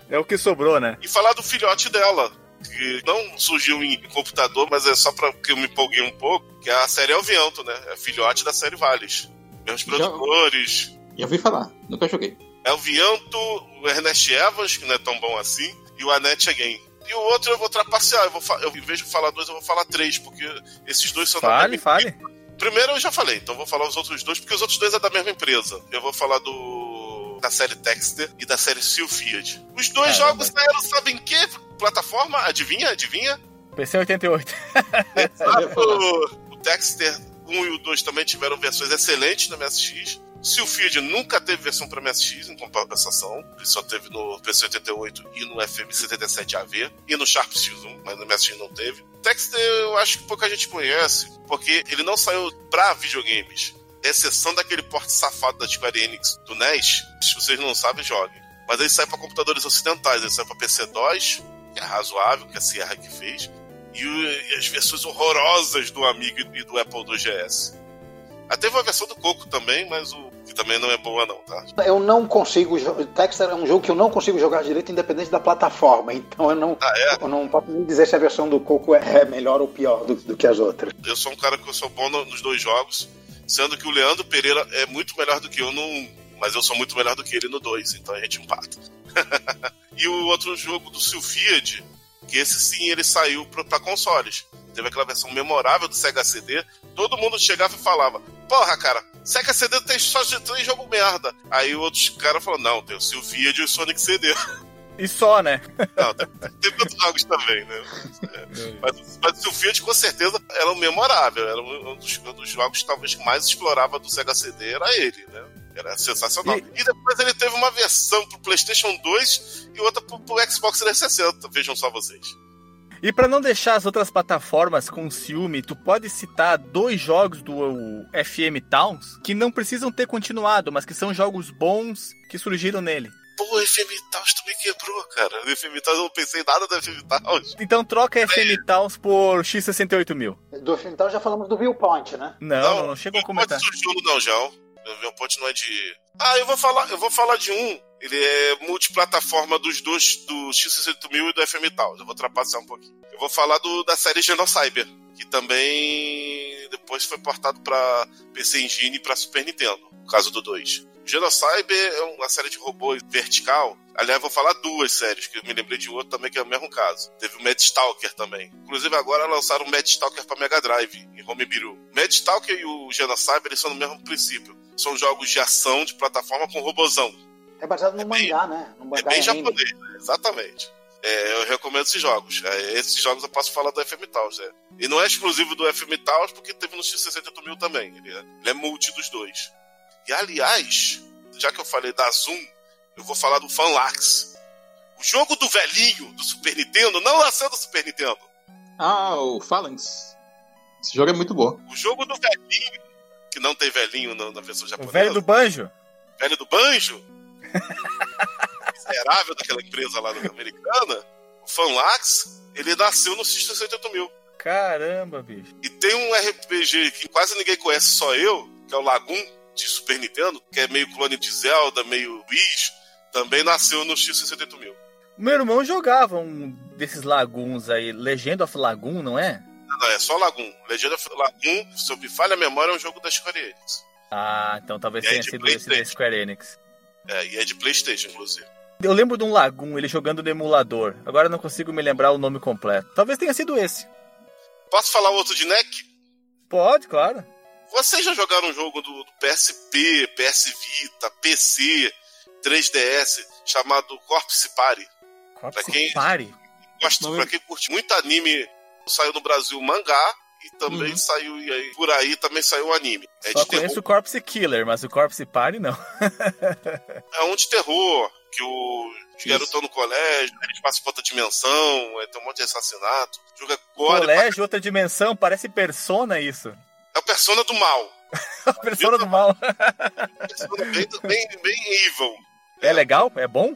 É o que sobrou, né? E falar do filhote dela, que não surgiu em computador, mas é só pra que eu me empolguei um pouco, que é a série Elvianto, né? É filhote da série Vales. Já- produtores. Já ouvi falar, nunca joguei. Elvianto, o Ernest Evans, que não é tão bom assim, e o Annette Again. E o outro eu vou trapacear, eu vou eu, em vez de falar dois, eu vou falar três, porque esses dois são da Fale, mesma fale. Primeiro eu já falei, então eu vou falar os outros dois, porque os outros dois é da mesma empresa. Eu vou falar do da série Texter e da série Sylphiad. Os dois Caramba. jogos saíram, sabem que plataforma? Adivinha? Adivinha? PC 88. Eu ia falar. O, o Texter 1 e o 2 também tiveram versões excelentes no MSX. O Sylphiad nunca teve versão para MSX em compensação. Ele só teve no PC88 e no FM77AV e no Sharp X1, mas no MSX não teve. Texter eu acho que pouca gente conhece, porque ele não saiu para videogames. Exceção daquele porte safado da Square Enix do NES. Se vocês não sabem, joguem. Mas ele sai para computadores ocidentais, ele sai para PC-DOS, que é razoável, que a Sierra que fez, e, as versões horrorosas do Amiga e do Apple II GS. Até teve uma versão do Coco também, mas o que também não é boa não, tá? Eu não consigo. Texas é um jogo que eu não consigo jogar direito, independente da plataforma. Então eu não, Ah, é? eu não posso nem dizer se a versão do Coco é melhor ou pior do, do que as outras. Eu sou um cara que eu sou bom no- nos dois jogos, sendo que o Leandro Pereira é muito melhor do que eu no 1, mas eu sou muito melhor do que ele no 2, então a gente empata. e o outro jogo do Sylphiad, que esse sim ele saiu pra, pra consoles. Teve aquela versão memorável do Sega CD, todo mundo chegava e falava: Porra, cara, Sega CD tem só tem jogo merda. Aí outros caras falaram: Não, tem o Sylphiad e o Sonic CD. E só, né? Não, tem, tem outros jogos também, né? É, Mas, mas o Sylphiad com certeza era um memorável, era um dos, um dos jogos que talvez que mais explorava do Sega CD, era ele, né? Era sensacional. E- E, depois ele teve uma versão pro PlayStation 2 e outra pro, pro Xbox 360, vejam só vocês. E pra não deixar as outras plataformas com ciúme, tu pode citar dois jogos do FM Towns que não precisam ter continuado, mas que são jogos bons que surgiram nele. Pô, FM Taos tu me quebrou, cara. No FM Taos eu não pensei nada do FM Taos. Então troca FM Towns por X68000. Do filme, então já falamos do Viewpoint, né? Não, não, não chegou a comentar. Pode surgiu no Não Meu ponto não é de. Ah, eu vou falar, eu vou falar de um. Ele é multiplataforma dos dois, do X68000 e do FM Taos. Eu vou trapacear um pouquinho. Eu vou falar do, da série Genocyber, que também depois foi portado pra PC Engine e pra Super Nintendo, no caso do 2. O Genocyber é uma série de robôs vertical. Aliás, vou falar duas séries, que eu me lembrei de outro também que é o mesmo caso. Teve o Mad Stalker também. Inclusive agora lançaram o Mad Stalker pra Mega Drive, em Homebrew. Mad Stalker e o Genocyber eles são no mesmo princípio. São jogos de ação de plataforma com robozão. É baseado no É bem- mangá, né? No É mangá bem anime. japonês, né? exatamente. É, eu recomendo esses jogos. É, esses jogos eu posso falar do FM Taos, né? E não é exclusivo do FM Taos, porque teve no X68000 também. Ele é, ele é multi dos dois. E aliás, já que eu falei da Zoom, eu vou falar do Fanlax. O jogo do velhinho do Super Nintendo não nasceu do Super Nintendo. Ah, o Phalanx. Esse jogo é muito bom. O jogo do velhinho, que não tem velhinho na, na versão O japonesa. velho do banjo? velho do banjo, miserável daquela empresa lá americana, o Fanlax, ele nasceu no X68000. Caramba, bicho. E tem um RPG que quase ninguém conhece, só eu, que é o Lagoon, de Super Nintendo, que é meio clone de Zelda, meio Wish, também nasceu no X68000. Meu irmão jogava um desses laguns aí, Legend of Lagoon, não é? Não, é só Lagoon. Legend of Lagoon, se eu me falha a memória, é um jogo da Square Enix. Ah, então talvez E aí tenha de sido esse da. Square Enix. É, e é de Playstation, inclusive. Eu lembro de um Lagoon, ele jogando no emulador. Agora eu não consigo me lembrar o nome completo. Talvez tenha sido esse. Posso falar outro de NEC? Pode, claro. Vocês já jogaram um jogo do, do PSP, PS Vita, PC, 3DS, chamado Corpse Party? Corpse quem- Party. Gosto, pra quem curte muito anime, saiu no Brasil o mangá e também Uhum. saiu e aí, por aí também saiu o anime. É Só de terror, conheço o Corpse Killer, mas o Corpse Party não. é um de terror, que o garotos estão no colégio, eles passam pra outra dimensão, aí tem um monte de assassinato. Joga gore, Colégio, outra dimensão, parece Persona isso. é o persona do mal. A Persona do mal. Persona bem, bem, bem evil. É legal? É bom?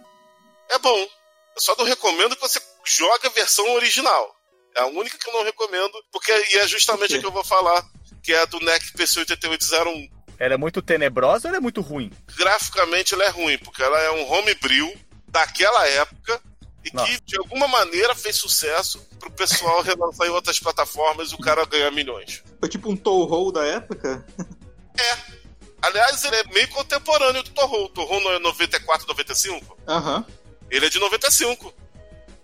É bom. Eu só não recomendo que você jogue a versão original. É a única que eu não recomendo, porque e é justamente a que eu vou falar, que é a do NEC PC8801. Ela é muito tenebrosa ou ela é muito ruim? Graficamente ela é ruim, porque ela é um homebrew daquela época e Não. que de alguma maneira fez sucesso pro pessoal relançar em outras plataformas e o cara ganhar milhões. Foi tipo um Toho da época. Aliás, ele é meio contemporâneo do Torro. O Torro não é 94, 95? Aham. Ele é de 95.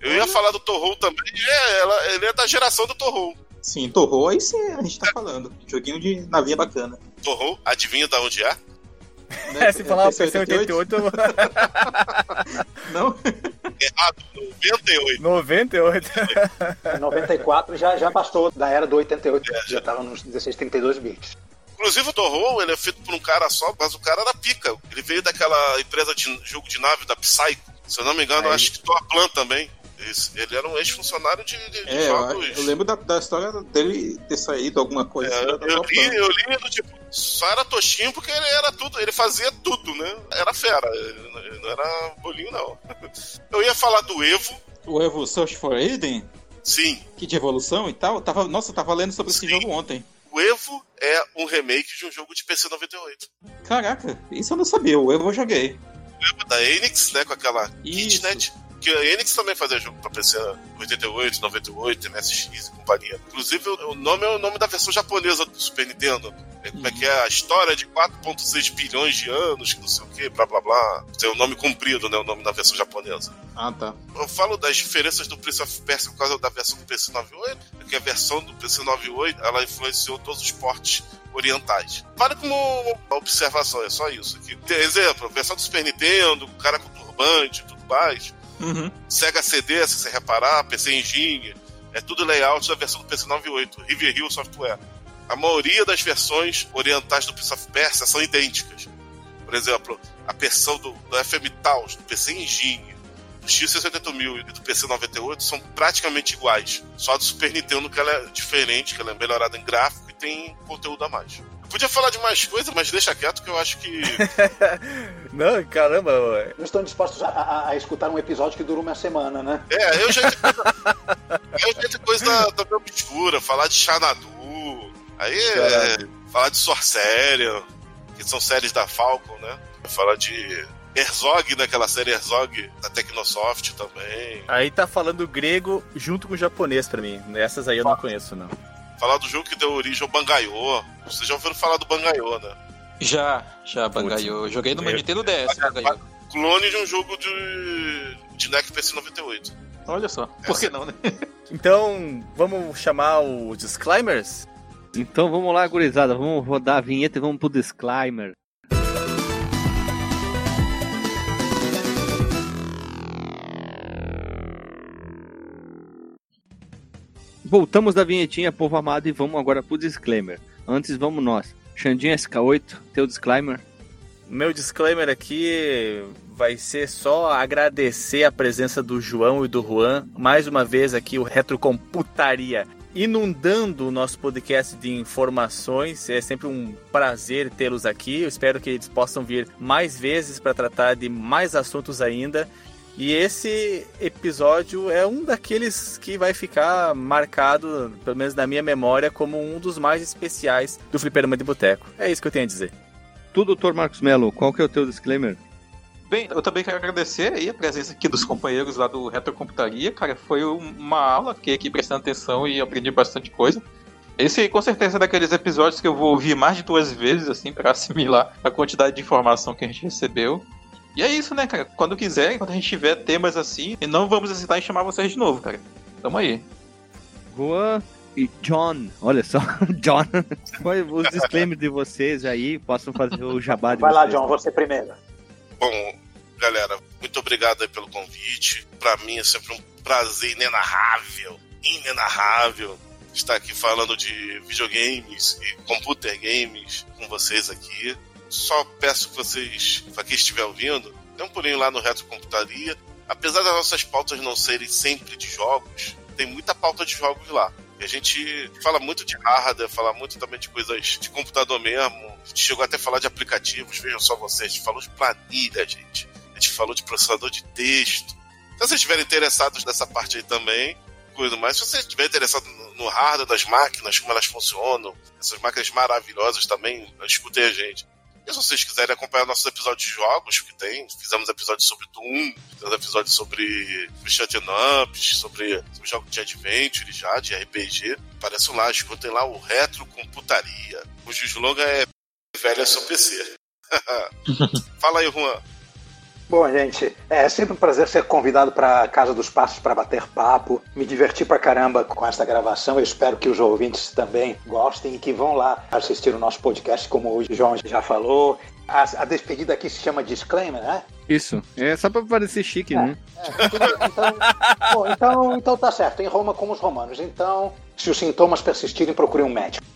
Eu ia falar do Torro também, é, ela- ele é da geração do Torro. Sim, Toho aí sim a gente tá falando. Joguinho de navinha bacana. Torro, adivinha de onde é? Né? É, se falar o PC PC88, eu- Não? Errado, 98. 98. Em 94 já, já passou da era do 88, já tava nos 16, 32 bits. Inclusive o Torro, ele é feito por um cara só, mas o cara era pica. Ele veio daquela empresa de jogo de nave da Psycho. Se eu não me engano, Aí. acho que Toaplan também. Isso. Ele era um ex-funcionário de, de É, eu, jogos. eu lembro da, da história dele ter saído alguma coisa. É, da- eu, li, eu li do tipo, só era Toshinho porque ele era tudo, ele fazia tudo, né? Era fera, ele não- ele não era bolinho, não. Eu ia falar do Evo, O Evo Search for Eden, sim. que de evolução e tal. Tava, nossa, eu tava lendo sobre esse Sim. jogo ontem. o Evo é um remake de um jogo de PC 98. Caraca, isso eu não sabia. O Evo eu joguei. O Evo da Enix, né? Com aquela Isso. Kitnet. Que a Enix também fazia jogo pra PC 88, 98, MSX e companhia. Inclusive, o nome é o nome da versão japonesa do Super Nintendo. É, como é que é? A história de 4.6 bilhões de anos, que não sei o que, blá blá blá. Tem o nome comprido, né? O nome da versão japonesa. Ah, tá. Eu falo das diferenças do Prince of Persia por causa da versão do PC 98, porque a versão do PC 98 ela influenciou todos os portes orientais. Vale como uma observação, é só isso aqui. Tem exemplo, a versão do Super Nintendo, o cara com turbante e tudo mais. Uhum. Sega CD, se você reparar, PC Engine, é tudo layout da versão do PC 98, River Hill Software. A maioria das versões orientais do Prince of Persia são idênticas. Por exemplo, a versão do, do FM Taos, do PC Engine, do X68000 e do PC 98 são praticamente iguais. Só a do Super Nintendo que ela é diferente, que ela é melhorada em gráfico e tem conteúdo a mais. Eu podia falar de mais coisas, mas deixa quieto que eu acho que Não, caramba, ué. Não estão dispostos a, a- a escutar um episódio que dura uma semana, né? É, eu já eu já coisa da, da minha obscura, falar de Xanadu, aí é, falar de Sorceria, que são séries da Falcon, né? Falar de Herzog, naquela série Herzog da Tecnosoft também. Aí tá falando grego junto com japonês pra mim. Essas aí eu não conheço, não. Falar do jogo que deu origem ao Bangaiô. Vocês já ouviram falar do Bangaiô, né? Já, já, Bangaiô. Eu Joguei no meu Eu- Nintendo DS, Bangaiô. Clone de um jogo de, de NEC PC 98. Olha só. Por que não, né? Então, vamos chamar os disclaimers? Então vamos lá, gurizada. Vamos rodar a vinheta e vamos pro disclaimer. Voltamos da vinhetinha, povo amado, e vamos agora pro disclaimer. Antes, vamos nós. Xandinho SK8, teu disclaimer. Meu disclaimer aqui vai ser só agradecer a presença do João e do Juan. Mais uma vez aqui o Retrocomputaria inundando o nosso podcast de informações. É sempre um prazer tê-los aqui. Eu espero que eles possam vir mais vezes para tratar de mais assuntos ainda. E esse episódio é um daqueles que vai ficar marcado, pelo menos na minha memória, como um dos mais especiais do Fliperama de Boteco. É isso que eu tenho a dizer. Tu, doutor Marcos Melo, qual que é o teu disclaimer? Bem, eu também quero agradecer aí a presença aqui dos companheiros lá do Retrocomputaria, cara. Foi um- uma aula, fiquei aqui prestando atenção e aprendi bastante coisa. Esse com certeza é daqueles episódios que eu vou ouvir mais de duas vezes, assim, pra assimilar a quantidade de informação que a gente recebeu. E é isso, né, cara? Quando quiser, quando a gente tiver temas assim, e não vamos hesitar em chamar vocês de novo, cara. Tamo aí. Juan e John. Olha só, John. Os disclaimers de vocês aí? Possam fazer o jabá de Vai lá, vocês. John, você primeiro. Bom, galera, muito obrigado aí pelo convite. Pra mim é sempre um prazer inenarrável, inenarrável estar aqui falando de videogames e computer games com vocês aqui. Só peço que vocês, pra quem estiver ouvindo, dê um pulinho lá no Retro Computaria. Apesar das nossas pautas não serem sempre de jogos, tem muita pauta de jogos lá. E a gente fala muito de hardware, fala muito também de coisas de computador mesmo. A gente chegou até a falar de aplicativos, vejam só vocês. A gente falou de planilha, gente. A gente falou de processador de texto. Então, se vocês estiverem interessados nessa parte aí também, coisa mais. Se você estiver interessado no- no hardware das máquinas, como elas funcionam, essas máquinas maravilhosas também, escutem a gente. E se vocês quiserem acompanhar nossos episódios de jogos, que tem, fizemos episódios sobre Doom, fizemos episódios sobre Shutting Ups, sobre, sobre jogos de Adventure já, de RPG. Apareçam lá, escutem lá o Retro Computaria, cujo slogan é Velha seu PC. Fala aí, Juan. Bom, gente, é sempre um prazer ser convidado para Casa dos Passos para bater papo. Me diverti pra caramba com essa gravação. Eu espero que os ouvintes também gostem e que vão lá assistir o nosso podcast, como o João já falou. A, a despedida aqui se chama disclaimer, né? Isso. É só pra parecer chique, É. né? É, então, bom, então, então tá certo. Em Roma como os romanos. Então, se os sintomas persistirem, procure um médico.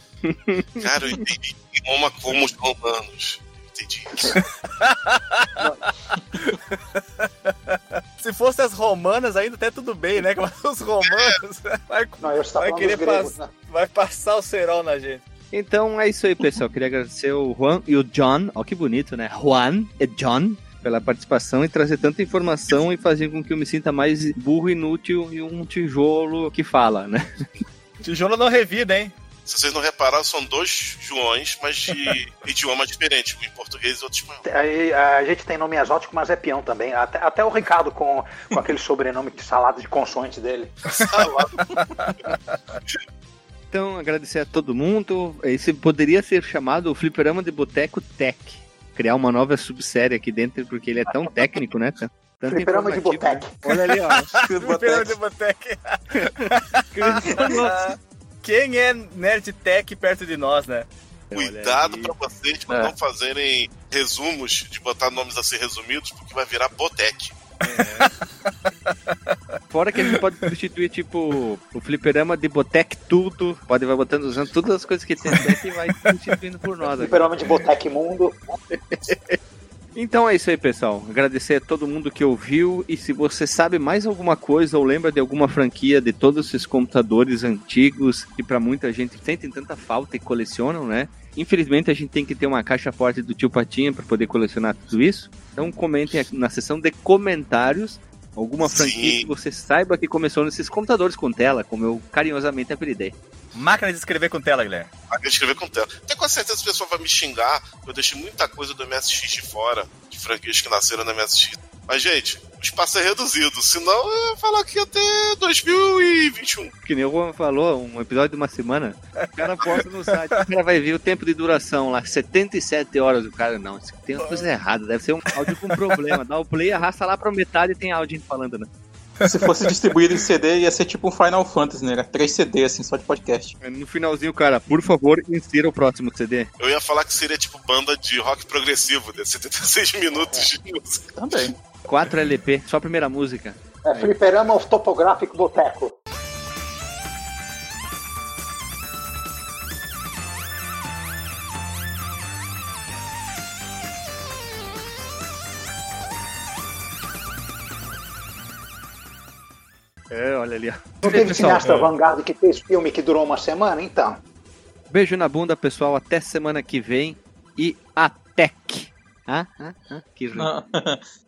Cara, eu entendi Roma como os romanos. Entendi isso. Se fosse as romanas, ainda até tudo bem, né? Mas os romanos vai, Não, vai querer gregos, pass- né? vai passar o cerol na gente. Então é isso aí, pessoal. Queria agradecer o Juan e o John. Ó, que bonito, né? Juan e John pela participação e trazer tanta informação e fazer com que eu me sinta mais burro, inútil e um tijolo que fala, né? Tijolo não revida, hein? Se vocês não repararam, são dois Joões, mas de idioma diferente, um em português e outro em espanhol. Aí, a gente tem nome exótico, mas é peão também. Até, até o Ricardo com, com aquele sobrenome de salada de consoantes dele. Então, agradecer a todo mundo. Esse poderia ser chamado o Fliperama de Boteco Tech. Criar uma nova subsérie aqui dentro, porque ele é tão técnico, né? Tan- Tanto Fliperama de Boteco. né? Olha ali, ó. Fliperama de Botec. Quem é Nerd Tech perto de nós, né? Cuidado pra vocês É. não fazerem resumos, de botar nomes assim resumidos, porque vai virar Botec. Fora que a gente pode substituir, tipo, o fliperama de Botec tudo. Pode vai botando, usando todas as coisas que tem Tech e vai substituindo por nós. aqui. Fliperama de Boteco Mundo. Então é isso aí, pessoal. Agradecer a todo mundo que ouviu. E se você sabe mais alguma coisa ou lembra de alguma franquia de todos esses computadores antigos que pra muita gente sentem tanta falta e colecionam, né? Infelizmente a gente tem que ter uma caixa forte do tio Patinha para poder colecionar tudo isso. Então comentem na seção de comentários alguma Sim. franquia que você saiba que começou nesses computadores com tela, como eu carinhosamente apelidei. Máquina de escrever com tela, Guilherme. Vai escrever com tela. Até com certeza o pessoal vai me xingar. Eu deixei muita coisa do MSX de fora, de franquias que nasceram no MSX. Mas, gente, o espaço é reduzido. Senão eu ia falar aqui até 2021. Que nem o Juan falou, um episódio de uma semana, o cara posta no site, o cara vai ver o tempo de duração lá, 77 horas. O cara, não, isso tem uma coisa errada, deve ser um áudio com problema. Dá o play, arrasta lá pra metade e tem áudio falando, né? Se fosse distribuído em CD, ia ser tipo um Final Fantasy, né? Era 3 CD, assim, só de podcast. No finalzinho, cara, por favor, insira o próximo CD. Eu ia falar que seria tipo banda de rock progressivo, de 76 minutos de música. Também. 4 LP, só a primeira música. É Fliperama Topográfico Boteco. É, olha ali, ó. Não teve cineasta Vanguard que fez filme que durou uma semana? Então. Beijo na bunda, pessoal. Até semana que vem. E até. Ah, ah, ah, que ruim. Ah,